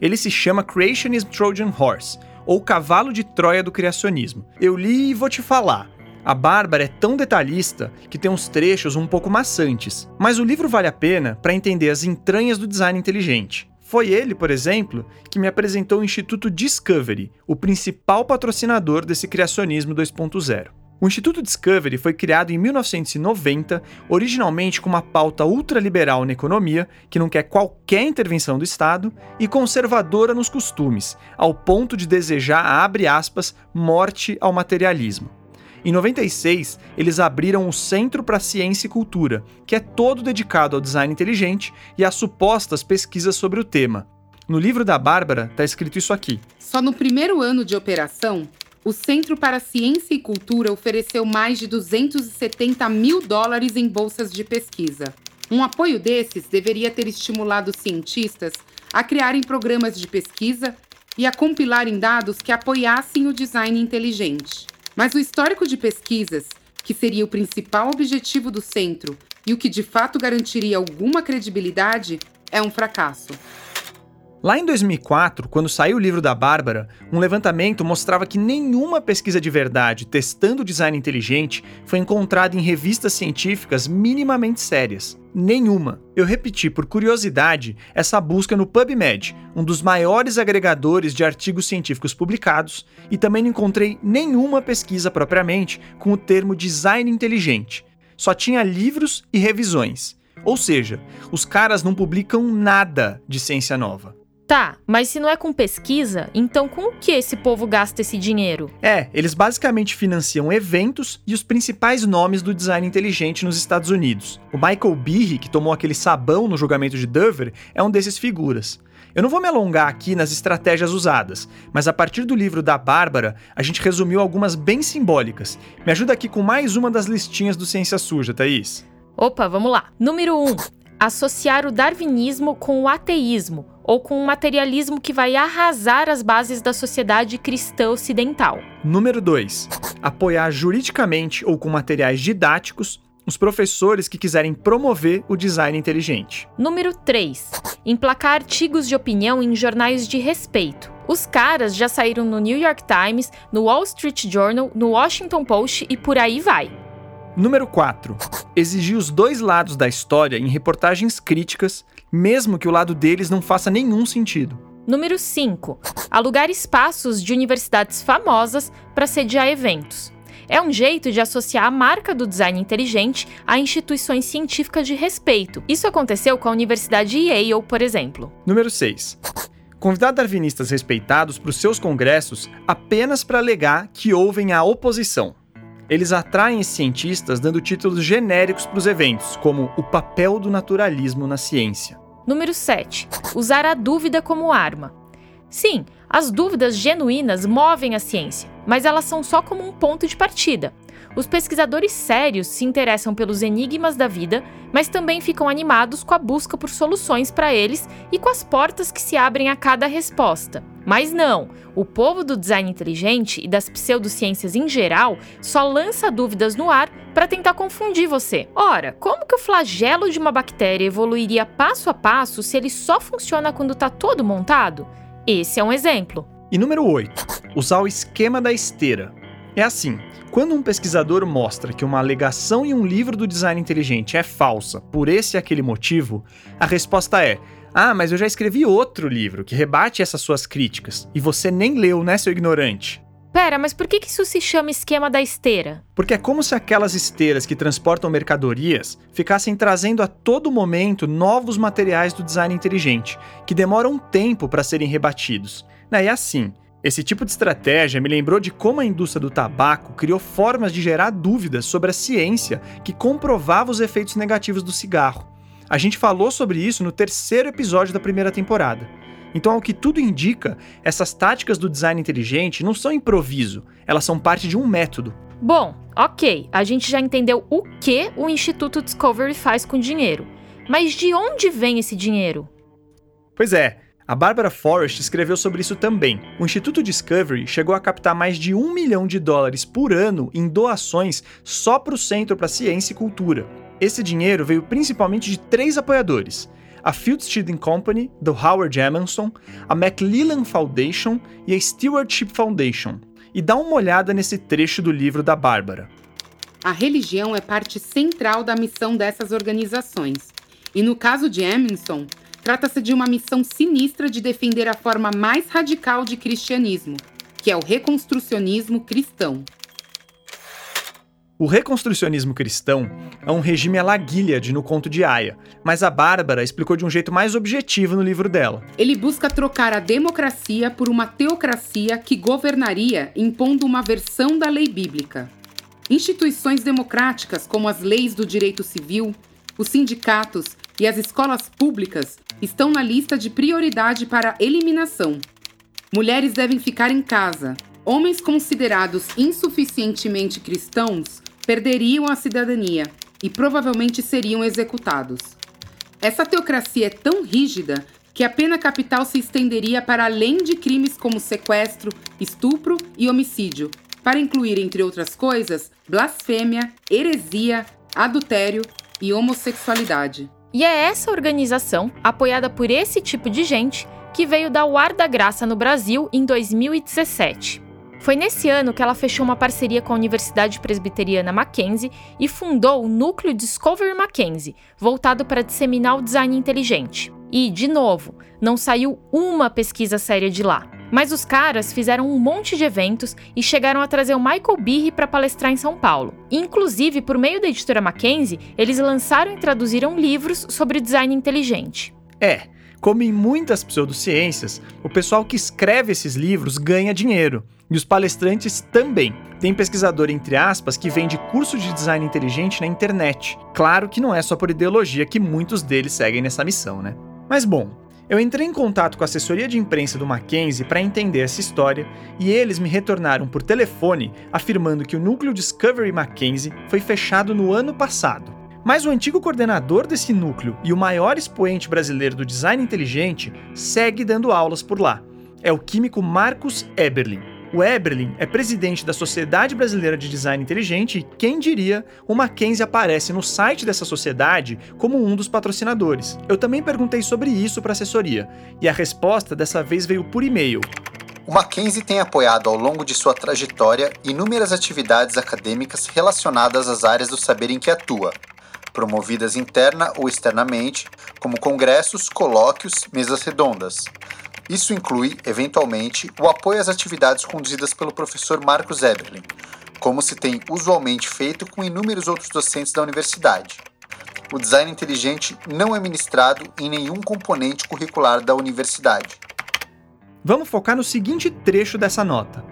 Ele se chama Creationism Trojan Horse, ou Cavalo de Troia do Criacionismo. Eu li e vou te falar. A Bárbara é tão detalhista que tem uns trechos um pouco maçantes, mas o livro vale a pena para entender as entranhas do design inteligente. Foi ele, por exemplo, que me apresentou o Instituto Discovery, o principal patrocinador desse criacionismo 2.0. O Instituto Discovery foi criado em 1990, originalmente com uma pauta ultraliberal na economia, que não quer qualquer intervenção do Estado, e conservadora nos costumes, ao ponto de desejar, abre aspas, morte ao materialismo. Em 96, eles abriram o Centro para Ciência e Cultura, que é todo dedicado ao design inteligente e às supostas pesquisas sobre o tema. No livro da Bárbara está escrito isso aqui. Só no primeiro ano de operação, o Centro para Ciência e Cultura ofereceu mais de 270 mil dólares em bolsas de pesquisa. Um apoio desses deveria ter estimulado cientistas a criarem programas de pesquisa e a compilarem dados que apoiassem o design inteligente. Mas o histórico de pesquisas, que seria o principal objetivo do centro e o que de fato garantiria alguma credibilidade, é um fracasso. Lá em 2004, quando saiu o livro da Bárbara, um levantamento mostrava que nenhuma pesquisa de verdade testando design inteligente foi encontrada em revistas científicas minimamente sérias. Nenhuma. Eu repeti por curiosidade essa busca no PubMed, um dos maiores agregadores de artigos científicos publicados, e também não encontrei nenhuma pesquisa propriamente com o termo design inteligente. Só tinha livros e revisões. Ou seja, os caras não publicam nada de ciência nova. Tá, mas se não é com pesquisa, então com o que esse povo gasta esse dinheiro? É, eles basicamente financiam eventos e os principais nomes do design inteligente nos Estados Unidos. O Michael Behe, que tomou aquele sabão no julgamento de Dover, é um desses figuras. Eu não vou me alongar aqui nas estratégias usadas, mas a partir do livro da Bárbara, a gente resumiu algumas bem simbólicas. Me ajuda aqui com mais uma das listinhas do Ciência Suja, Thaís. Opa, vamos lá. Número 1. Um, associar o darwinismo com o ateísmo, ou com um materialismo que vai arrasar as bases da sociedade cristã ocidental. Número 2. Apoiar juridicamente ou com materiais didáticos os professores que quiserem promover o design inteligente. Número 3. Emplacar artigos de opinião em jornais de respeito. Os caras já saíram no New York Times, no Wall Street Journal, no Washington Post e por aí vai. Número 4. Exigir os dois lados da história em reportagens críticas, mesmo que o lado deles não faça nenhum sentido. Número 5. Alugar espaços de universidades famosas para sediar eventos. É um jeito de associar a marca do design inteligente a instituições científicas de respeito. Isso aconteceu com a Universidade Yale, por exemplo. Número 6. Convidar darwinistas respeitados para os seus congressos apenas para alegar que ouvem a oposição. Eles atraem cientistas dando títulos genéricos para os eventos, como o papel do naturalismo na ciência. Número 7. Usar a dúvida como arma. Sim, as dúvidas genuínas movem a ciência, mas elas são só como um ponto de partida. Os pesquisadores sérios se interessam pelos enigmas da vida, mas também ficam animados com a busca por soluções para eles e com as portas que se abrem a cada resposta. Mas não, o povo do design inteligente e das pseudociências em geral só lança dúvidas no ar para tentar confundir você. Ora, como que o flagelo de uma bactéria evoluiria passo a passo se ele só funciona quando está todo montado? Esse é um exemplo. E número 8. Usar o esquema da esteira. É assim: quando um pesquisador mostra que uma alegação em um livro do design inteligente é falsa por esse e aquele motivo, a resposta é: ah, mas eu já escrevi outro livro que rebate essas suas críticas e você nem leu, né, seu ignorante? Pera, mas por que isso se chama esquema da esteira? Porque é como se aquelas esteiras que transportam mercadorias ficassem trazendo a todo momento novos materiais do design inteligente, que demoram tempo para serem rebatidos. É assim. Esse tipo de estratégia me lembrou de como a indústria do tabaco criou formas de gerar dúvidas sobre a ciência que comprovava os efeitos negativos do cigarro. A gente falou sobre isso no terceiro episódio da primeira temporada. Então, ao que tudo indica, essas táticas do design inteligente não são improviso, elas são parte de um método. Bom, ok, a gente já entendeu o que o Instituto Discovery faz com dinheiro. Mas de onde vem esse dinheiro? Pois é, a Barbara Forrest escreveu sobre isso também. O Instituto Discovery chegou a captar mais de um milhão de dólares por ano em doações só para o Centro para Ciência e Cultura. Esse dinheiro veio principalmente de três apoiadores: a Field Student Company, do Howard Emerson, a Maclellan Foundation e a Stewardship Foundation. E dá uma olhada nesse trecho do livro da Bárbara. A religião é parte central da missão dessas organizações. E no caso de Emerson, trata-se de uma missão sinistra de defender a forma mais radical de cristianismo, que é o reconstrucionismo cristão. O reconstrucionismo cristão é um regime à la Gilead no conto de Aya, mas a Bárbara explicou de um jeito mais objetivo no livro dela. Ele busca trocar a democracia por uma teocracia que governaria impondo uma versão da lei bíblica. Instituições democráticas, como as leis do direito civil, os sindicatos e as escolas públicas, estão na lista de prioridade para eliminação. Mulheres devem ficar em casa. Homens considerados insuficientemente cristãos perderiam a cidadania e provavelmente seriam executados. Essa teocracia é tão rígida que a pena capital se estenderia para além de crimes como sequestro, estupro e homicídio, para incluir, entre outras coisas, blasfêmia, heresia, adultério e homossexualidade. E é essa organização, apoiada por esse tipo de gente, que veio dar o ar da graça no Brasil em 2017. Foi nesse ano que ela fechou uma parceria com a Universidade Presbiteriana Mackenzie e fundou o Núcleo Discovery Mackenzie, voltado para disseminar o design inteligente. E, de novo, não saiu uma pesquisa séria de lá. Mas os caras fizeram um monte de eventos e chegaram a trazer o Michael Birri para palestrar em São Paulo. Inclusive, por meio da editora Mackenzie, eles lançaram e traduziram livros sobre design inteligente. É, como em muitas pseudociências, o pessoal que escreve esses livros ganha dinheiro. E os palestrantes também. Tem pesquisador, entre aspas, que vende curso de design inteligente na internet. Claro que não é só por ideologia que muitos deles seguem nessa missão, né? Mas bom, eu entrei em contato com a assessoria de imprensa do Mackenzie para entender essa história e eles me retornaram por telefone afirmando que o núcleo Discovery Mackenzie foi fechado no ano passado. Mas o antigo coordenador desse núcleo e o maior expoente brasileiro do design inteligente segue dando aulas por lá. É o químico Marcos Eberlin. O Eberlin é presidente da Sociedade Brasileira de Design Inteligente e, quem diria, o Mackenzie aparece no site dessa sociedade como um dos patrocinadores. Eu também perguntei sobre isso para a assessoria, e a resposta dessa vez veio por e-mail. O Mackenzie tem apoiado ao longo de sua trajetória inúmeras atividades acadêmicas relacionadas às áreas do saber em que atua, promovidas interna ou externamente, como congressos, colóquios, mesas redondas. Isso inclui, eventualmente, o apoio às atividades conduzidas pelo professor Marcos Eberlin, como se tem usualmente feito com inúmeros outros docentes da universidade. O design inteligente não é ministrado em nenhum componente curricular da universidade. Vamos focar no seguinte trecho dessa nota.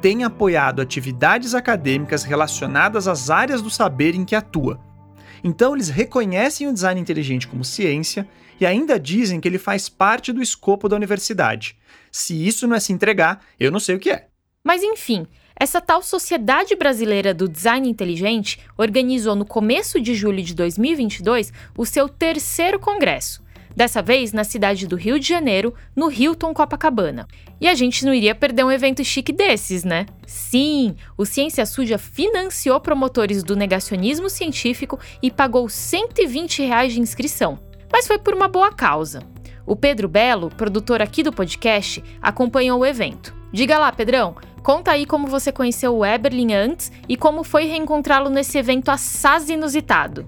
Tem apoiado atividades acadêmicas relacionadas às áreas do saber em que atua. Então, eles reconhecem o design inteligente como ciência e ainda dizem que ele faz parte do escopo da universidade. Se isso não é se entregar, eu não sei o que é. Mas enfim, essa tal Sociedade Brasileira do Design Inteligente organizou no começo de julho de 2022 o seu terceiro congresso. Dessa vez na cidade do Rio de Janeiro, no Hilton Copacabana. E a gente não iria perder um evento chique desses, né? Sim, o Ciência Suja financiou promotores do negacionismo científico e pagou 120 reais de inscrição. Mas foi por uma boa causa. O Pedro Belo, produtor aqui do podcast, acompanhou o evento. Diga lá, Pedrão, conta aí como você conheceu o Eberlin antes e como foi reencontrá-lo nesse evento assaz inusitado.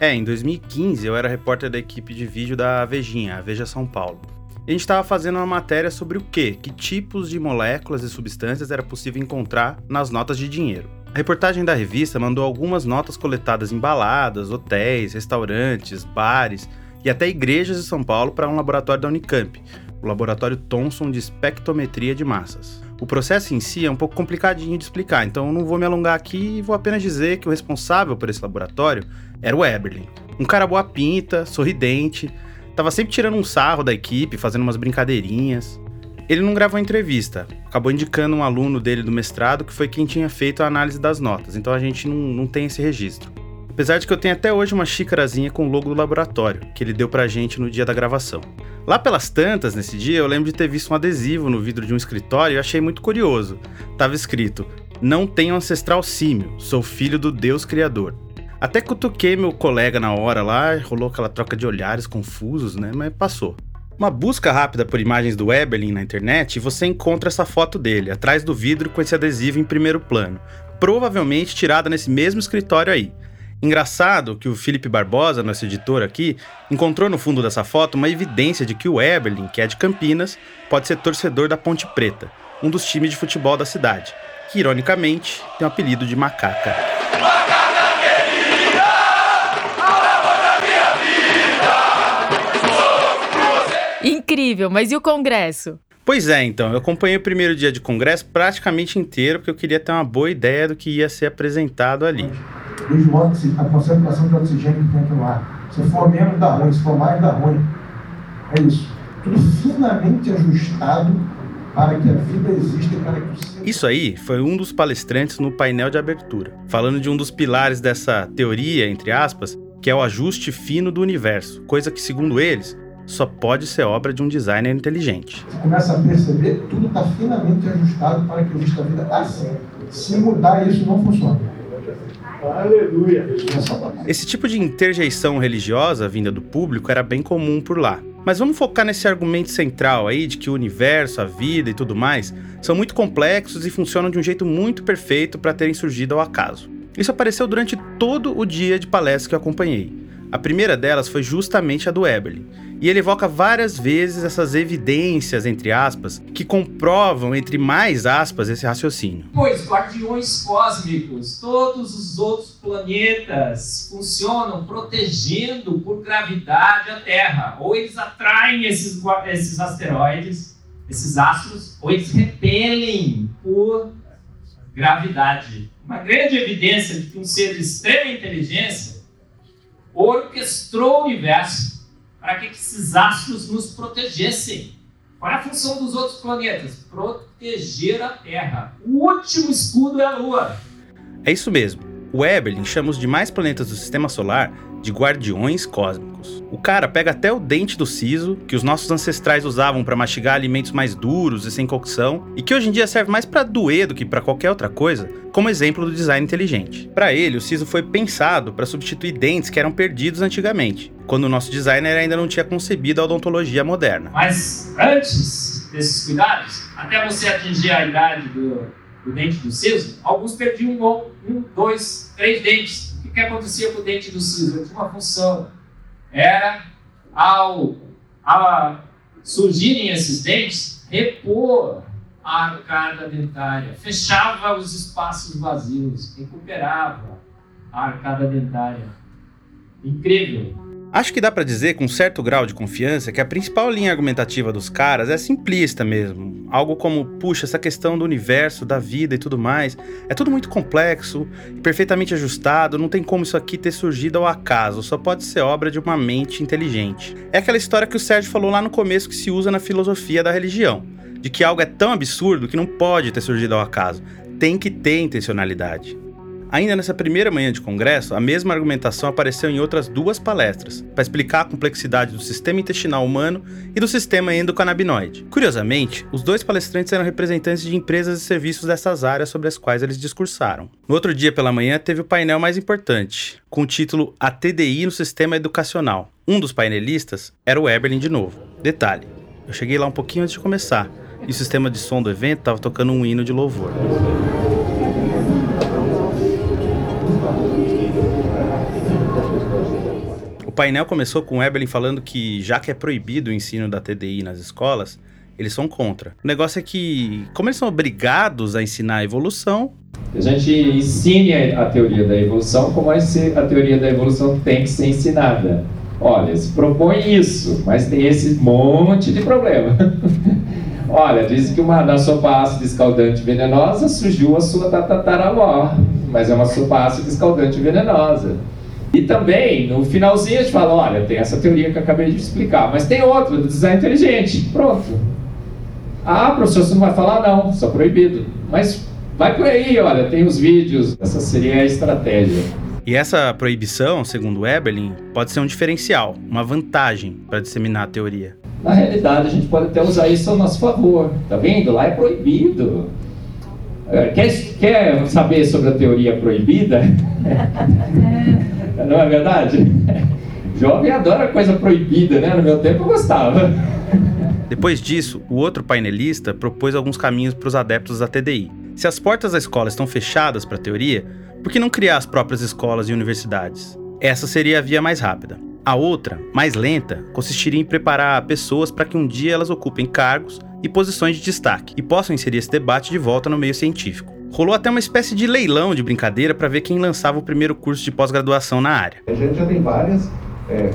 É, em 2015 eu era repórter da equipe de vídeo da Vejinha, a Veja São Paulo. A gente estava fazendo uma matéria sobre o quê? Que tipos de moléculas e substâncias era possível encontrar nas notas de dinheiro. A reportagem da revista mandou algumas notas coletadas em baladas, hotéis, restaurantes, bares e até igrejas de São Paulo para um laboratório da Unicamp, o Laboratório Thomson de Espectrometria de Massas. O processo em si é um pouco complicadinho de explicar, então eu não vou me alongar aqui e vou apenas dizer que o responsável por esse laboratório era o Eberlin. Um cara boa pinta, sorridente, tava sempre tirando um sarro da equipe, fazendo umas brincadeirinhas. Ele não gravou entrevista, acabou indicando um aluno dele do mestrado que foi quem tinha feito a análise das notas, então a gente não, não tem esse registro. Apesar de que eu tenho até hoje uma xícarazinha com o logo do laboratório, que ele deu pra gente no dia da gravação. Lá pelas tantas, nesse dia, eu lembro de ter visto um adesivo no vidro de um escritório e achei muito curioso. Tava escrito: Não tenho ancestral símio, sou filho do Deus Criador. Até cutuquei meu colega na hora lá, rolou aquela troca de olhares confusos, né? Mas passou. Uma busca rápida por imagens do Eberlin na internet e você encontra essa foto dele, atrás do vidro com esse adesivo em primeiro plano, provavelmente tirada nesse mesmo escritório aí. Engraçado que o Felipe Barbosa, nosso editor aqui, encontrou no fundo dessa foto uma evidência de que o Eberlin, que é de Campinas, pode ser torcedor da Ponte Preta, um dos times de futebol da cidade, que ironicamente tem o apelido de Macaca. Incrível, mas e o congresso? Pois é, então, eu acompanhei o primeiro dia de congresso praticamente inteiro porque eu queria ter uma boa ideia do que ia ser apresentado ali. Vejo a concentração de oxigênio que aqui no ar. Se for menos, dá ruim. Se for mais, dá ruim. É isso. Tudo finamente ajustado para que a vida exista e para que o ser... Isso aí foi um dos palestrantes no painel de abertura, falando de um dos pilares dessa teoria, entre aspas, que é o ajuste fino do universo, coisa que, segundo eles, só pode ser obra de um designer inteligente. Você começa a perceber tudo está finamente ajustado para que exista a vida assim. Se mudar, isso não funciona. Aleluia. Esse tipo de interjeição religiosa vinda do público era bem comum por lá. Mas vamos focar nesse argumento central aí de que o universo, a vida e tudo mais são muito complexos e funcionam de um jeito muito perfeito para terem surgido ao acaso. Isso apareceu durante todo o dia de palestra que eu acompanhei. A primeira delas foi justamente a do Eberlin, e ele evoca várias vezes essas evidências, entre aspas, que comprovam, entre mais aspas, esse raciocínio. Pois guardiões cósmicos, todos os outros planetas funcionam protegendo por gravidade a Terra. Ou eles atraem esses, esses asteroides, esses astros, ou eles repelem por gravidade. Uma grande evidência de que um ser de extrema inteligência orquestrou o universo para que esses astros nos protegessem. Qual é a função dos outros planetas? Proteger a Terra. O último escudo é a Lua. É isso mesmo. O Eberlin chama os demais planetas do sistema solar de guardiões cósmicos. O cara pega até o dente do siso, que os nossos ancestrais usavam para mastigar alimentos mais duros e sem cocção, e que hoje em dia serve mais para doer do que para qualquer outra coisa, como exemplo do design inteligente. Para ele, o siso foi pensado para substituir dentes que eram perdidos antigamente, quando o nosso designer ainda não tinha concebido a odontologia moderna. Mas antes desses cuidados, até você atingir a idade do, do dente do siso, alguns perdiam um, um, dois, três dentes que acontecia com o dente do siso? Ele tinha uma função. Era, ao, ao surgirem esses dentes, repor a arcada dentária, fechava os espaços vazios, recuperava a arcada dentária. Incrível. Acho que dá para dizer com certo grau de confiança que a principal linha argumentativa dos caras é simplista mesmo. Algo como, puxa, essa questão do universo, da vida e tudo mais, é tudo muito complexo, perfeitamente ajustado, não tem como isso aqui ter surgido ao acaso, só pode ser obra de uma mente inteligente. É aquela história que o Sérgio falou lá no começo que se usa na filosofia da religião, de que algo é tão absurdo que não pode ter surgido ao acaso, tem que ter intencionalidade. Ainda nessa primeira manhã de congresso, a mesma argumentação apareceu em outras duas palestras, para explicar a complexidade do sistema intestinal humano e do sistema endocannabinoide. Curiosamente, os dois palestrantes eram representantes de empresas e serviços dessas áreas sobre as quais eles discursaram. No outro dia pela manhã, teve o painel mais importante, com o título A TDI no Sistema Educacional. Um dos painelistas era o Eberlin de novo. Detalhe, eu cheguei lá um pouquinho antes de começar, e o sistema de som do evento estava tocando um hino de louvor. O painel começou com Eberlin falando que, já que é proibido o ensino da TDI nas escolas, eles são contra. O negócio é que, como eles são obrigados a ensinar a evolução. A gente ensine a teoria da evolução como a teoria da evolução tem que ser ensinada. Olha, se propõe isso, mas tem esse monte de problema. Olha, dizem que uma da sopa ácida escaldante venenosa surgiu a sua tataravó, mas é uma sopa ácida escaldante venenosa. E também, no finalzinho, a gente fala, olha, tem essa teoria que eu acabei de explicar, mas tem outra, do design inteligente. Pronto. Ah, professor, você não vai falar? Não, só proibido. Mas vai por aí, olha, tem os vídeos. Essa seria a estratégia. E essa proibição, segundo Eberlin, pode ser um diferencial, uma vantagem para disseminar a teoria. Na realidade, a gente pode até usar isso ao nosso favor. Tá vendo? Lá é proibido. Quer, quer saber sobre a teoria proibida? Não é verdade? Jovem adora coisa proibida, né? No meu tempo eu gostava. Depois disso, o outro painelista propôs alguns caminhos para os adeptos da TDI. Se as portas da escola estão fechadas para a teoria, por que não criar as próprias escolas e universidades? Essa seria a via mais rápida. A outra, mais lenta, consistiria em preparar pessoas para que um dia elas ocupem cargos e posições de destaque e possam inserir esse debate de volta no meio científico. Rolou até uma espécie de leilão de brincadeira para ver quem lançava o primeiro curso de pós-graduação na área. A gente já tem várias é, é,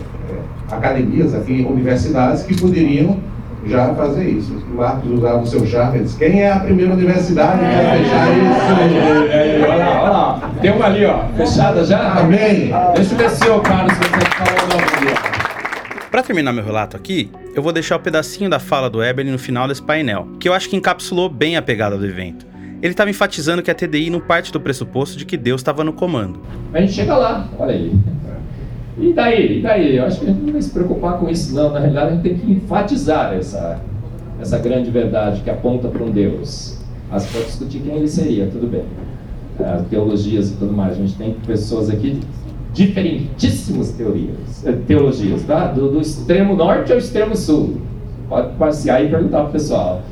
academias aqui, universidades que poderiam já fazer isso. O Marcos usava o seu charme e disse, quem é a primeira universidade que vai fechar isso? É, olha lá, olha lá. Tem uma ali, ó, fechada já? Amém. Deixa eu ver se o Carlos consegue falar o nome ali. Para terminar meu relato aqui, eu vou deixar o um pedacinho da fala do Eberlin no final desse painel, que eu acho que encapsulou bem a pegada do evento. Ele estava enfatizando que a TDI não parte do pressuposto de que Deus estava no comando. A gente chega lá, olha aí. E daí? E daí? Eu acho que a gente não vai se preocupar com isso, não. Na realidade, a gente tem que enfatizar essa, essa grande verdade que aponta para um Deus. As pode discutir quem ele seria, tudo bem. As teologias e tudo mais. A gente tem pessoas aqui de diferentíssimas teorias, eh, teologias, tá? Do, do extremo norte ao extremo sul. Pode passear e perguntar para o pessoal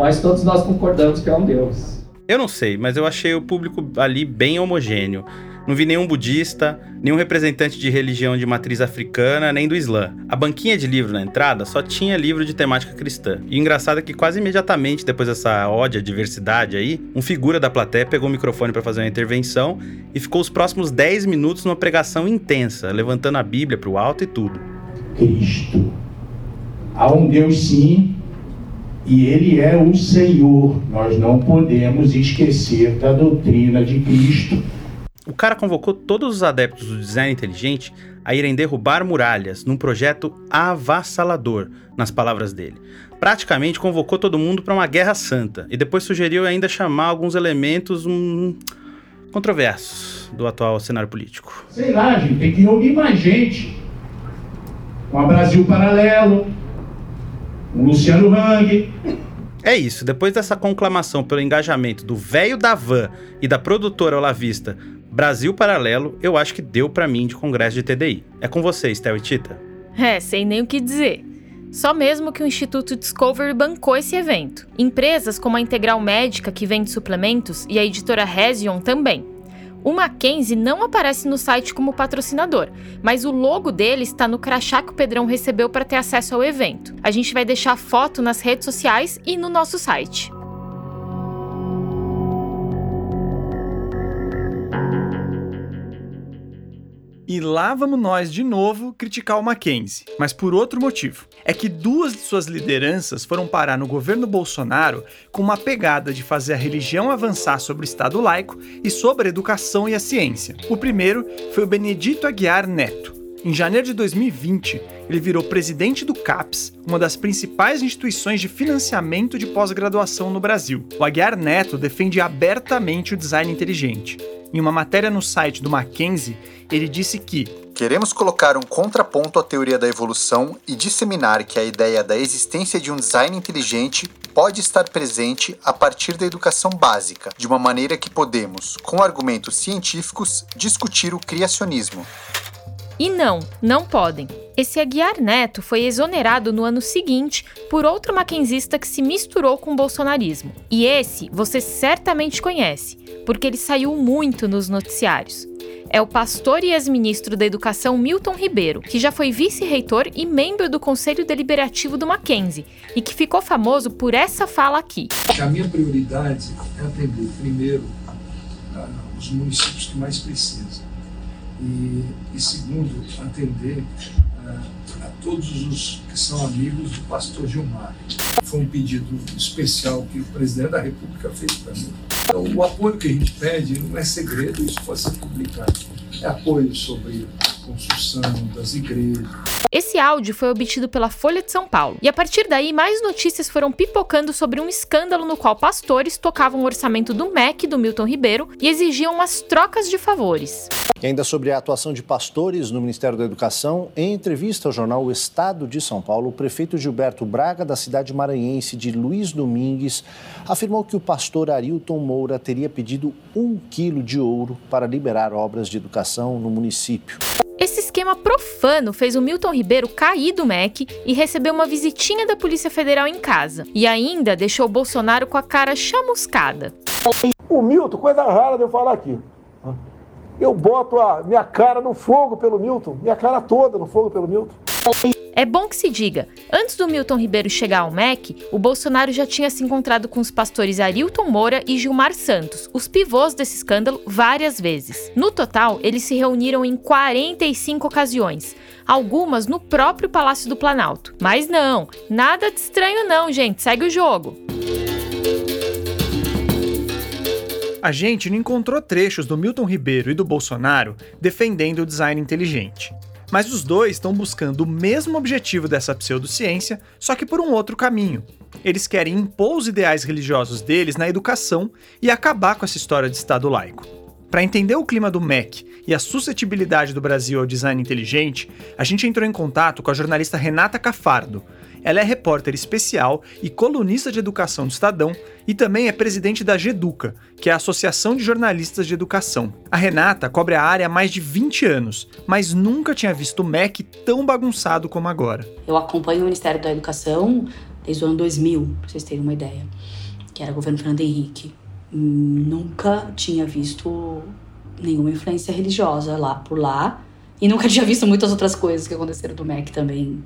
mas todos nós concordamos que é um Deus. Eu não sei, mas eu achei o público ali bem homogêneo. Não vi nenhum budista, nenhum representante de religião de matriz africana, nem do Islã. A banquinha de livro na entrada só tinha livro de temática cristã. E o engraçado é que quase imediatamente depois dessa ódia à diversidade aí, um figura da plateia pegou o microfone para fazer uma intervenção e ficou os próximos 10 minutos numa pregação intensa, levantando a Bíblia para o alto e tudo. Cristo. Há um Deus sim, e ele é o Senhor. Nós não podemos esquecer da doutrina de Cristo. O cara convocou todos os adeptos do design inteligente a irem derrubar muralhas num projeto avassalador, nas palavras dele. Praticamente convocou todo mundo para uma guerra santa e depois sugeriu ainda chamar alguns elementos hum, controversos. do atual cenário político? Sei lá, gente, tem que reunir mais gente. Com a Brasil Paralelo, o Luciano Hang. É isso, depois dessa conclamação pelo engajamento do velho da van e da produtora Olavista Brasil Paralelo, eu acho que deu para mim de congresso de TDI. É com vocês, Théo e Tita. É, sem nem o que dizer. Só mesmo que o Instituto Discovery bancou esse evento. Empresas como a Integral Médica, que vende suplementos, e a editora Hesion também. O Mackenzie não aparece no site como patrocinador, mas o logo dele está no crachá que o Pedrão recebeu para ter acesso ao evento. A gente vai deixar foto nas redes sociais e no nosso site. E lá vamos nós de novo criticar o Mackenzie, mas por outro motivo. É que duas de suas lideranças foram parar no governo Bolsonaro com uma pegada de fazer a religião avançar sobre o Estado laico e sobre a educação e a ciência. O primeiro foi o Benedito Aguiar Neto. Em janeiro de 2020, ele virou presidente do CAPES, uma das principais instituições de financiamento de pós-graduação no Brasil. O Aguiar Neto defende abertamente o design inteligente. Em uma matéria no site do Mackenzie, ele disse que Queremos colocar um contraponto à teoria da evolução e disseminar que a ideia da existência de um design inteligente pode estar presente a partir da educação básica, de uma maneira que podemos, com argumentos científicos, discutir o criacionismo. E não, não podem. Esse Aguiar Neto foi exonerado no ano seguinte por outro maquenzista que se misturou com o bolsonarismo. E esse você certamente conhece, porque ele saiu muito nos noticiários é o pastor e ex-ministro da Educação Milton Ribeiro, que já foi vice-reitor e membro do Conselho Deliberativo do Mackenzie e que ficou famoso por essa fala aqui. A minha prioridade é atender primeiro os municípios que mais precisam e, e segundo, atender uh, a todos os que são amigos do pastor Gilmar. Foi um pedido especial que o presidente da República fez para mim. Então, o apoio que a gente pede não é segredo, isso pode ser publicado. É apoio sobre a construção das igrejas. Esse áudio foi obtido pela Folha de São Paulo. E a partir daí, mais notícias foram pipocando sobre um escândalo no qual pastores tocavam o orçamento do MEC do Milton Ribeiro e exigiam umas trocas de favores. E ainda sobre a atuação de pastores no Ministério da Educação, em entrevista ao jornal O Estado de São Paulo, o prefeito Gilberto Braga, da cidade maranhense de Luiz Domingues, afirmou que o pastor Arilton Moura teria pedido um quilo de ouro para liberar obras de educação no município. Esse esquema profano fez o Milton Ribeiro cair do MEC e receber uma visitinha da Polícia Federal em casa. E ainda deixou o Bolsonaro com a cara chamuscada. O Milton, coisa rara de eu falar aqui eu boto a minha cara no fogo pelo Milton, minha cara toda no fogo pelo Milton. É bom que se diga, antes do Milton Ribeiro chegar ao MEC, o Bolsonaro já tinha se encontrado com os pastores Arilton Moura e Gilmar Santos, os pivôs desse escândalo, várias vezes. No total, eles se reuniram em 45 ocasiões, algumas no próprio Palácio do Planalto. Mas não, nada de estranho não, gente, segue o jogo. A gente não encontrou trechos do Milton Ribeiro e do Bolsonaro defendendo o design inteligente. Mas os dois estão buscando o mesmo objetivo dessa pseudociência, só que por um outro caminho. Eles querem impor os ideais religiosos deles na educação e acabar com essa história de Estado laico. Para entender o clima do MEC e a suscetibilidade do Brasil ao design inteligente, a gente entrou em contato com a jornalista Renata Cafardo, ela é repórter especial e colunista de educação do Estadão e também é presidente da GEDUCA, que é a Associação de Jornalistas de Educação. A Renata cobre a área há mais de 20 anos, mas nunca tinha visto o MEC tão bagunçado como agora. Eu acompanho o Ministério da Educação desde o ano 2000, para vocês terem uma ideia, que era governo Fernando Henrique. Nunca tinha visto nenhuma influência religiosa lá por lá e nunca tinha visto muitas outras coisas que aconteceram do MEC também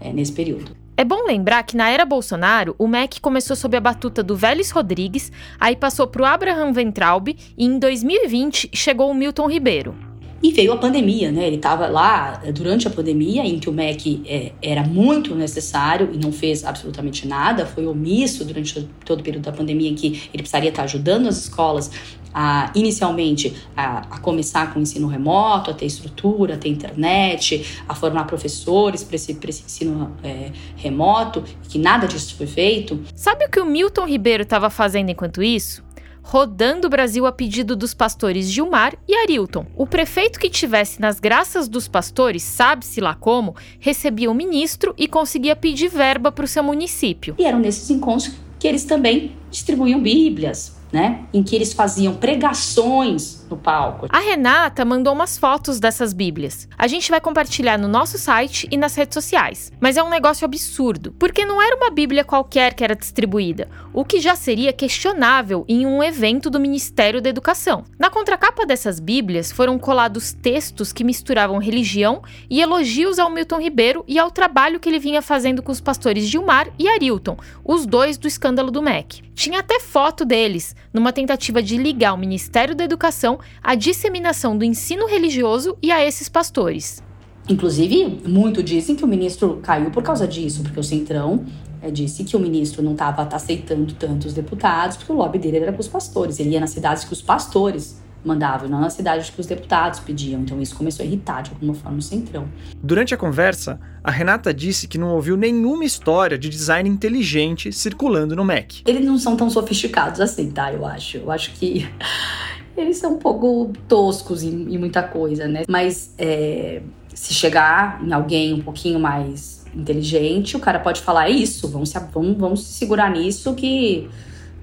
é, nesse período. É bom lembrar que na era Bolsonaro, o MEC começou sob a batuta do Vélez Rodrigues, aí passou para o Abraham Ventraub e em 2020 chegou o Milton Ribeiro. E veio a pandemia, né? Ele estava lá eh, durante a pandemia, em que o MEC é, era muito necessário e não fez absolutamente nada, foi omisso durante todo o período da pandemia, em que ele precisaria estar ajudando as escolas a, inicialmente a, a, começar com o ensino remoto, a ter estrutura, a ter internet, a formar professores para esse, esse ensino é, remoto, que nada disso foi feito. Sabe o que o Milton Ribeiro estava fazendo enquanto isso? Rodando o Brasil a pedido dos pastores Gilmar e Arilton. O prefeito que tivesse nas graças dos pastores, sabe-se lá como, recebia o ministro e conseguia pedir verba para o seu município. E eram nesses encontros que eles também distribuíam Bíblias, né? Em que eles faziam pregações no palco. A Renata mandou umas fotos dessas Bíblias. A gente vai compartilhar no nosso site e nas redes sociais. Mas é um negócio absurdo, porque não era uma Bíblia qualquer que era distribuída, o que já seria questionável em um evento do Ministério da Educação. Na contracapa dessas Bíblias foram colados textos que misturavam religião e elogios ao Milton Ribeiro e ao trabalho que ele vinha fazendo com os pastores Gilmar e Arilton, os dois do escândalo do MEC. Tinha até foto deles, numa tentativa de ligar o Ministério da Educação à disseminação do ensino religioso e a esses pastores. Inclusive, muito dizem que o ministro caiu por causa disso, porque o Centrão é, disse que o ministro não estava aceitando tantos deputados, porque o lobby dele era com os pastores. Ele ia nas cidades que os pastores mandavam, não nas cidades que os deputados pediam. Então isso começou a irritar de alguma forma o Centrão. Durante a conversa, a Renata disse que não ouviu nenhuma história de design inteligente circulando no Mac. Eles não são tão sofisticados assim, tá? Eu acho. Eu acho que eles são um pouco toscos em, em muita coisa, né? Mas é, se chegar em alguém um pouquinho mais inteligente, o cara pode falar: é isso, vamos se, vamos, vamos se segurar nisso que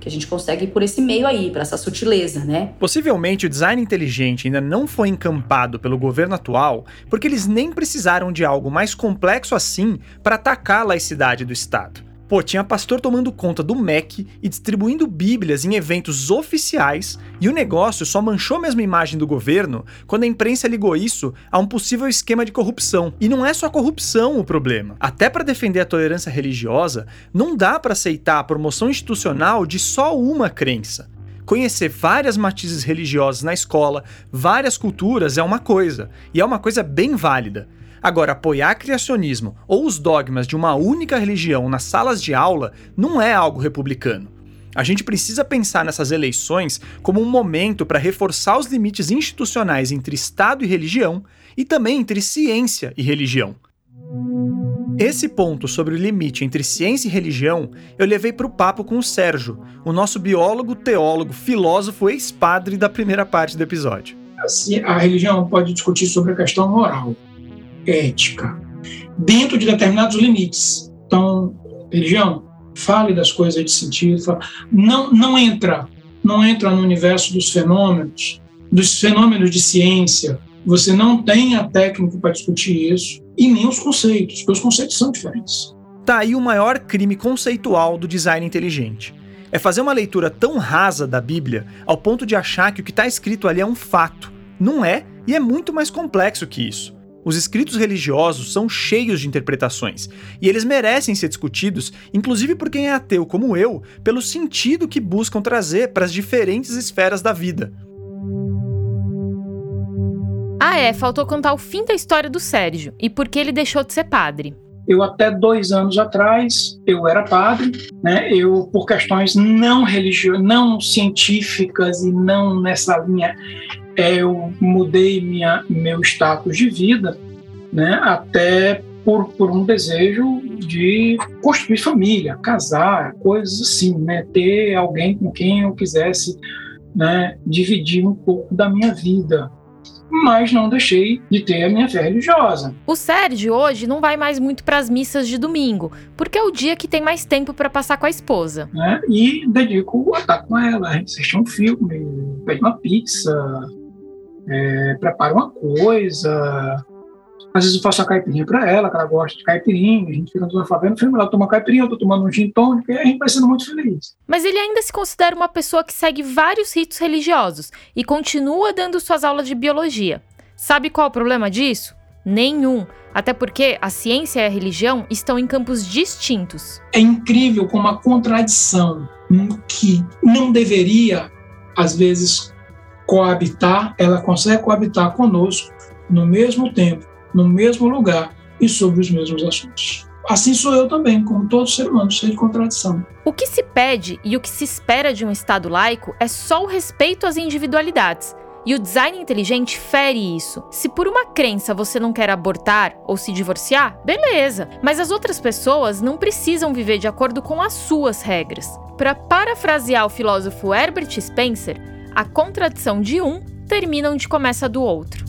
que a gente consegue por esse meio aí, por essa sutileza, né? Possivelmente o design inteligente ainda não foi encampado pelo governo atual, porque eles nem precisaram de algo mais complexo assim para atacar a laicidade do Estado. Pô, tinha pastor tomando conta do MEC e distribuindo bíblias em eventos oficiais, e o negócio só manchou a mesma imagem do governo quando a imprensa ligou isso a um possível esquema de corrupção. E não é só corrupção o problema. Até para defender a tolerância religiosa, não dá para aceitar a promoção institucional de só uma crença. Conhecer várias matizes religiosas na escola, várias culturas é uma coisa, e é uma coisa bem válida. Agora, apoiar criacionismo ou os dogmas de uma única religião nas salas de aula não é algo republicano. A gente precisa pensar nessas eleições como um momento para reforçar os limites institucionais entre Estado e religião e também entre ciência e religião. Esse ponto sobre o limite entre ciência e religião eu levei para o papo com o Sérgio, o nosso biólogo, teólogo, filósofo, ex-padre da primeira parte do episódio. Assim, a religião pode discutir sobre a questão moral, ética, dentro de determinados limites. Então, religião, fale das coisas de sentido, não, não entra, não entra no universo dos fenômenos, dos fenômenos de ciência. Você não tem a técnica para discutir isso e nem os conceitos, porque os conceitos são diferentes. Tá aí o maior crime conceitual do design inteligente. É fazer uma leitura tão rasa da Bíblia ao ponto de achar que o que está escrito ali é um fato. Não é, e é muito mais complexo que isso. Os escritos religiosos são cheios de interpretações, e eles merecem ser discutidos, inclusive por quem é ateu como eu, pelo sentido que buscam trazer para as diferentes esferas da vida. Ah, é, faltou contar o fim da história do Sérgio e por que ele deixou de ser padre. Eu até dois anos atrás eu era padre, né? Eu por questões não religiosas, não científicas e não nessa linha eu mudei minha, meu status de vida, né, até por, por um desejo de construir família, casar, coisas assim, né, ter alguém com quem eu quisesse né, dividir um pouco da minha vida. Mas não deixei de ter a minha fé religiosa. O Sérgio hoje não vai mais muito para as missas de domingo, porque é o dia que tem mais tempo para passar com a esposa. Né? E dedico a estar com ela, a gente assiste um filme, pede uma pizza, é, preparo uma coisa. Às vezes eu faço a caipirinha para ela, que ela gosta de caipirinha, a gente fica toda fazendo filme, ela toma caipirinha, eu tô tomando um gin tônico, e a gente vai sendo muito feliz. Mas ele ainda se considera uma pessoa que segue vários ritos religiosos e continua dando suas aulas de biologia. Sabe qual é o problema disso? Nenhum. Até porque a ciência e a religião estão em campos distintos. É incrível como a contradição que não deveria, às vezes, coabitar, ela consegue coabitar conosco no mesmo tempo, no mesmo lugar e sobre os mesmos assuntos. Assim sou eu também, como todo ser humano, cheio de contradição. O que se pede e o que se espera de um Estado laico é só o respeito às individualidades. E o design inteligente fere isso. Se por uma crença você não quer abortar ou se divorciar, beleza, mas as outras pessoas não precisam viver de acordo com as suas regras. Para parafrasear o filósofo Herbert Spencer, a contradição de um termina onde começa a do outro.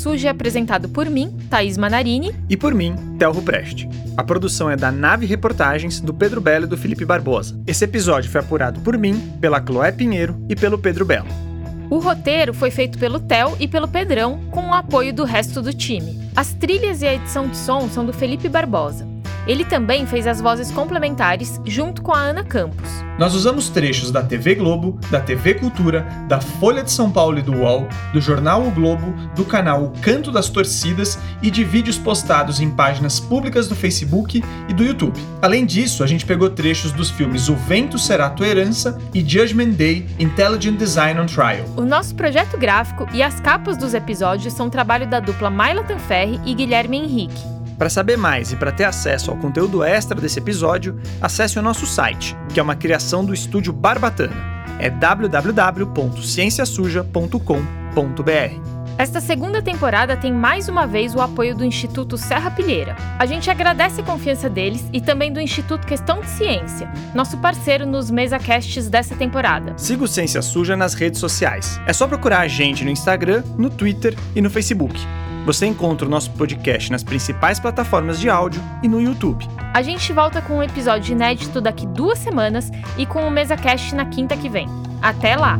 Suja é apresentado por mim, Thaís Manarini. E por mim, Telro Preste. A produção é da Nave Reportagens, do Pedro Belo e do Felipe Barbosa. Esse episódio foi apurado por mim, pela Chloé Pinheiro e pelo Pedro Belo. O roteiro foi feito pelo Theo e pelo Pedrão, com o apoio do resto do time. As trilhas e a edição de som são do Felipe Barbosa. Ele também fez as vozes complementares junto com a Ana Campos. Nós usamos trechos da TV Globo, da TV Cultura, da Folha de São Paulo e do UOL, do jornal O Globo, do canal O Canto das Torcidas e de vídeos postados em páginas públicas do Facebook e do YouTube. Além disso, a gente pegou trechos dos filmes O Vento Será Tua Herança e Judgment Day Intelligent Design on Trial. O nosso projeto gráfico e as capas dos episódios são trabalho da dupla Maila Tanferri e Guilherme Henrique. Para saber mais e para ter acesso ao conteúdo extra desse episódio, acesse o nosso site, que é uma criação do estúdio Barbatana. É www.cienciasuja.com.br. Esta segunda temporada tem mais uma vez o apoio do Instituto Serra Pilheira. A gente agradece a confiança deles e também do Instituto Questão de Ciência, nosso parceiro nos mesacasts dessa temporada. Siga o Ciência Suja nas redes sociais. É só procurar a gente no Instagram, no Twitter e no Facebook. Você encontra o nosso podcast nas principais plataformas de áudio e no YouTube. A gente volta com um episódio inédito daqui duas semanas e com o MesaCast na quinta que vem. Até lá!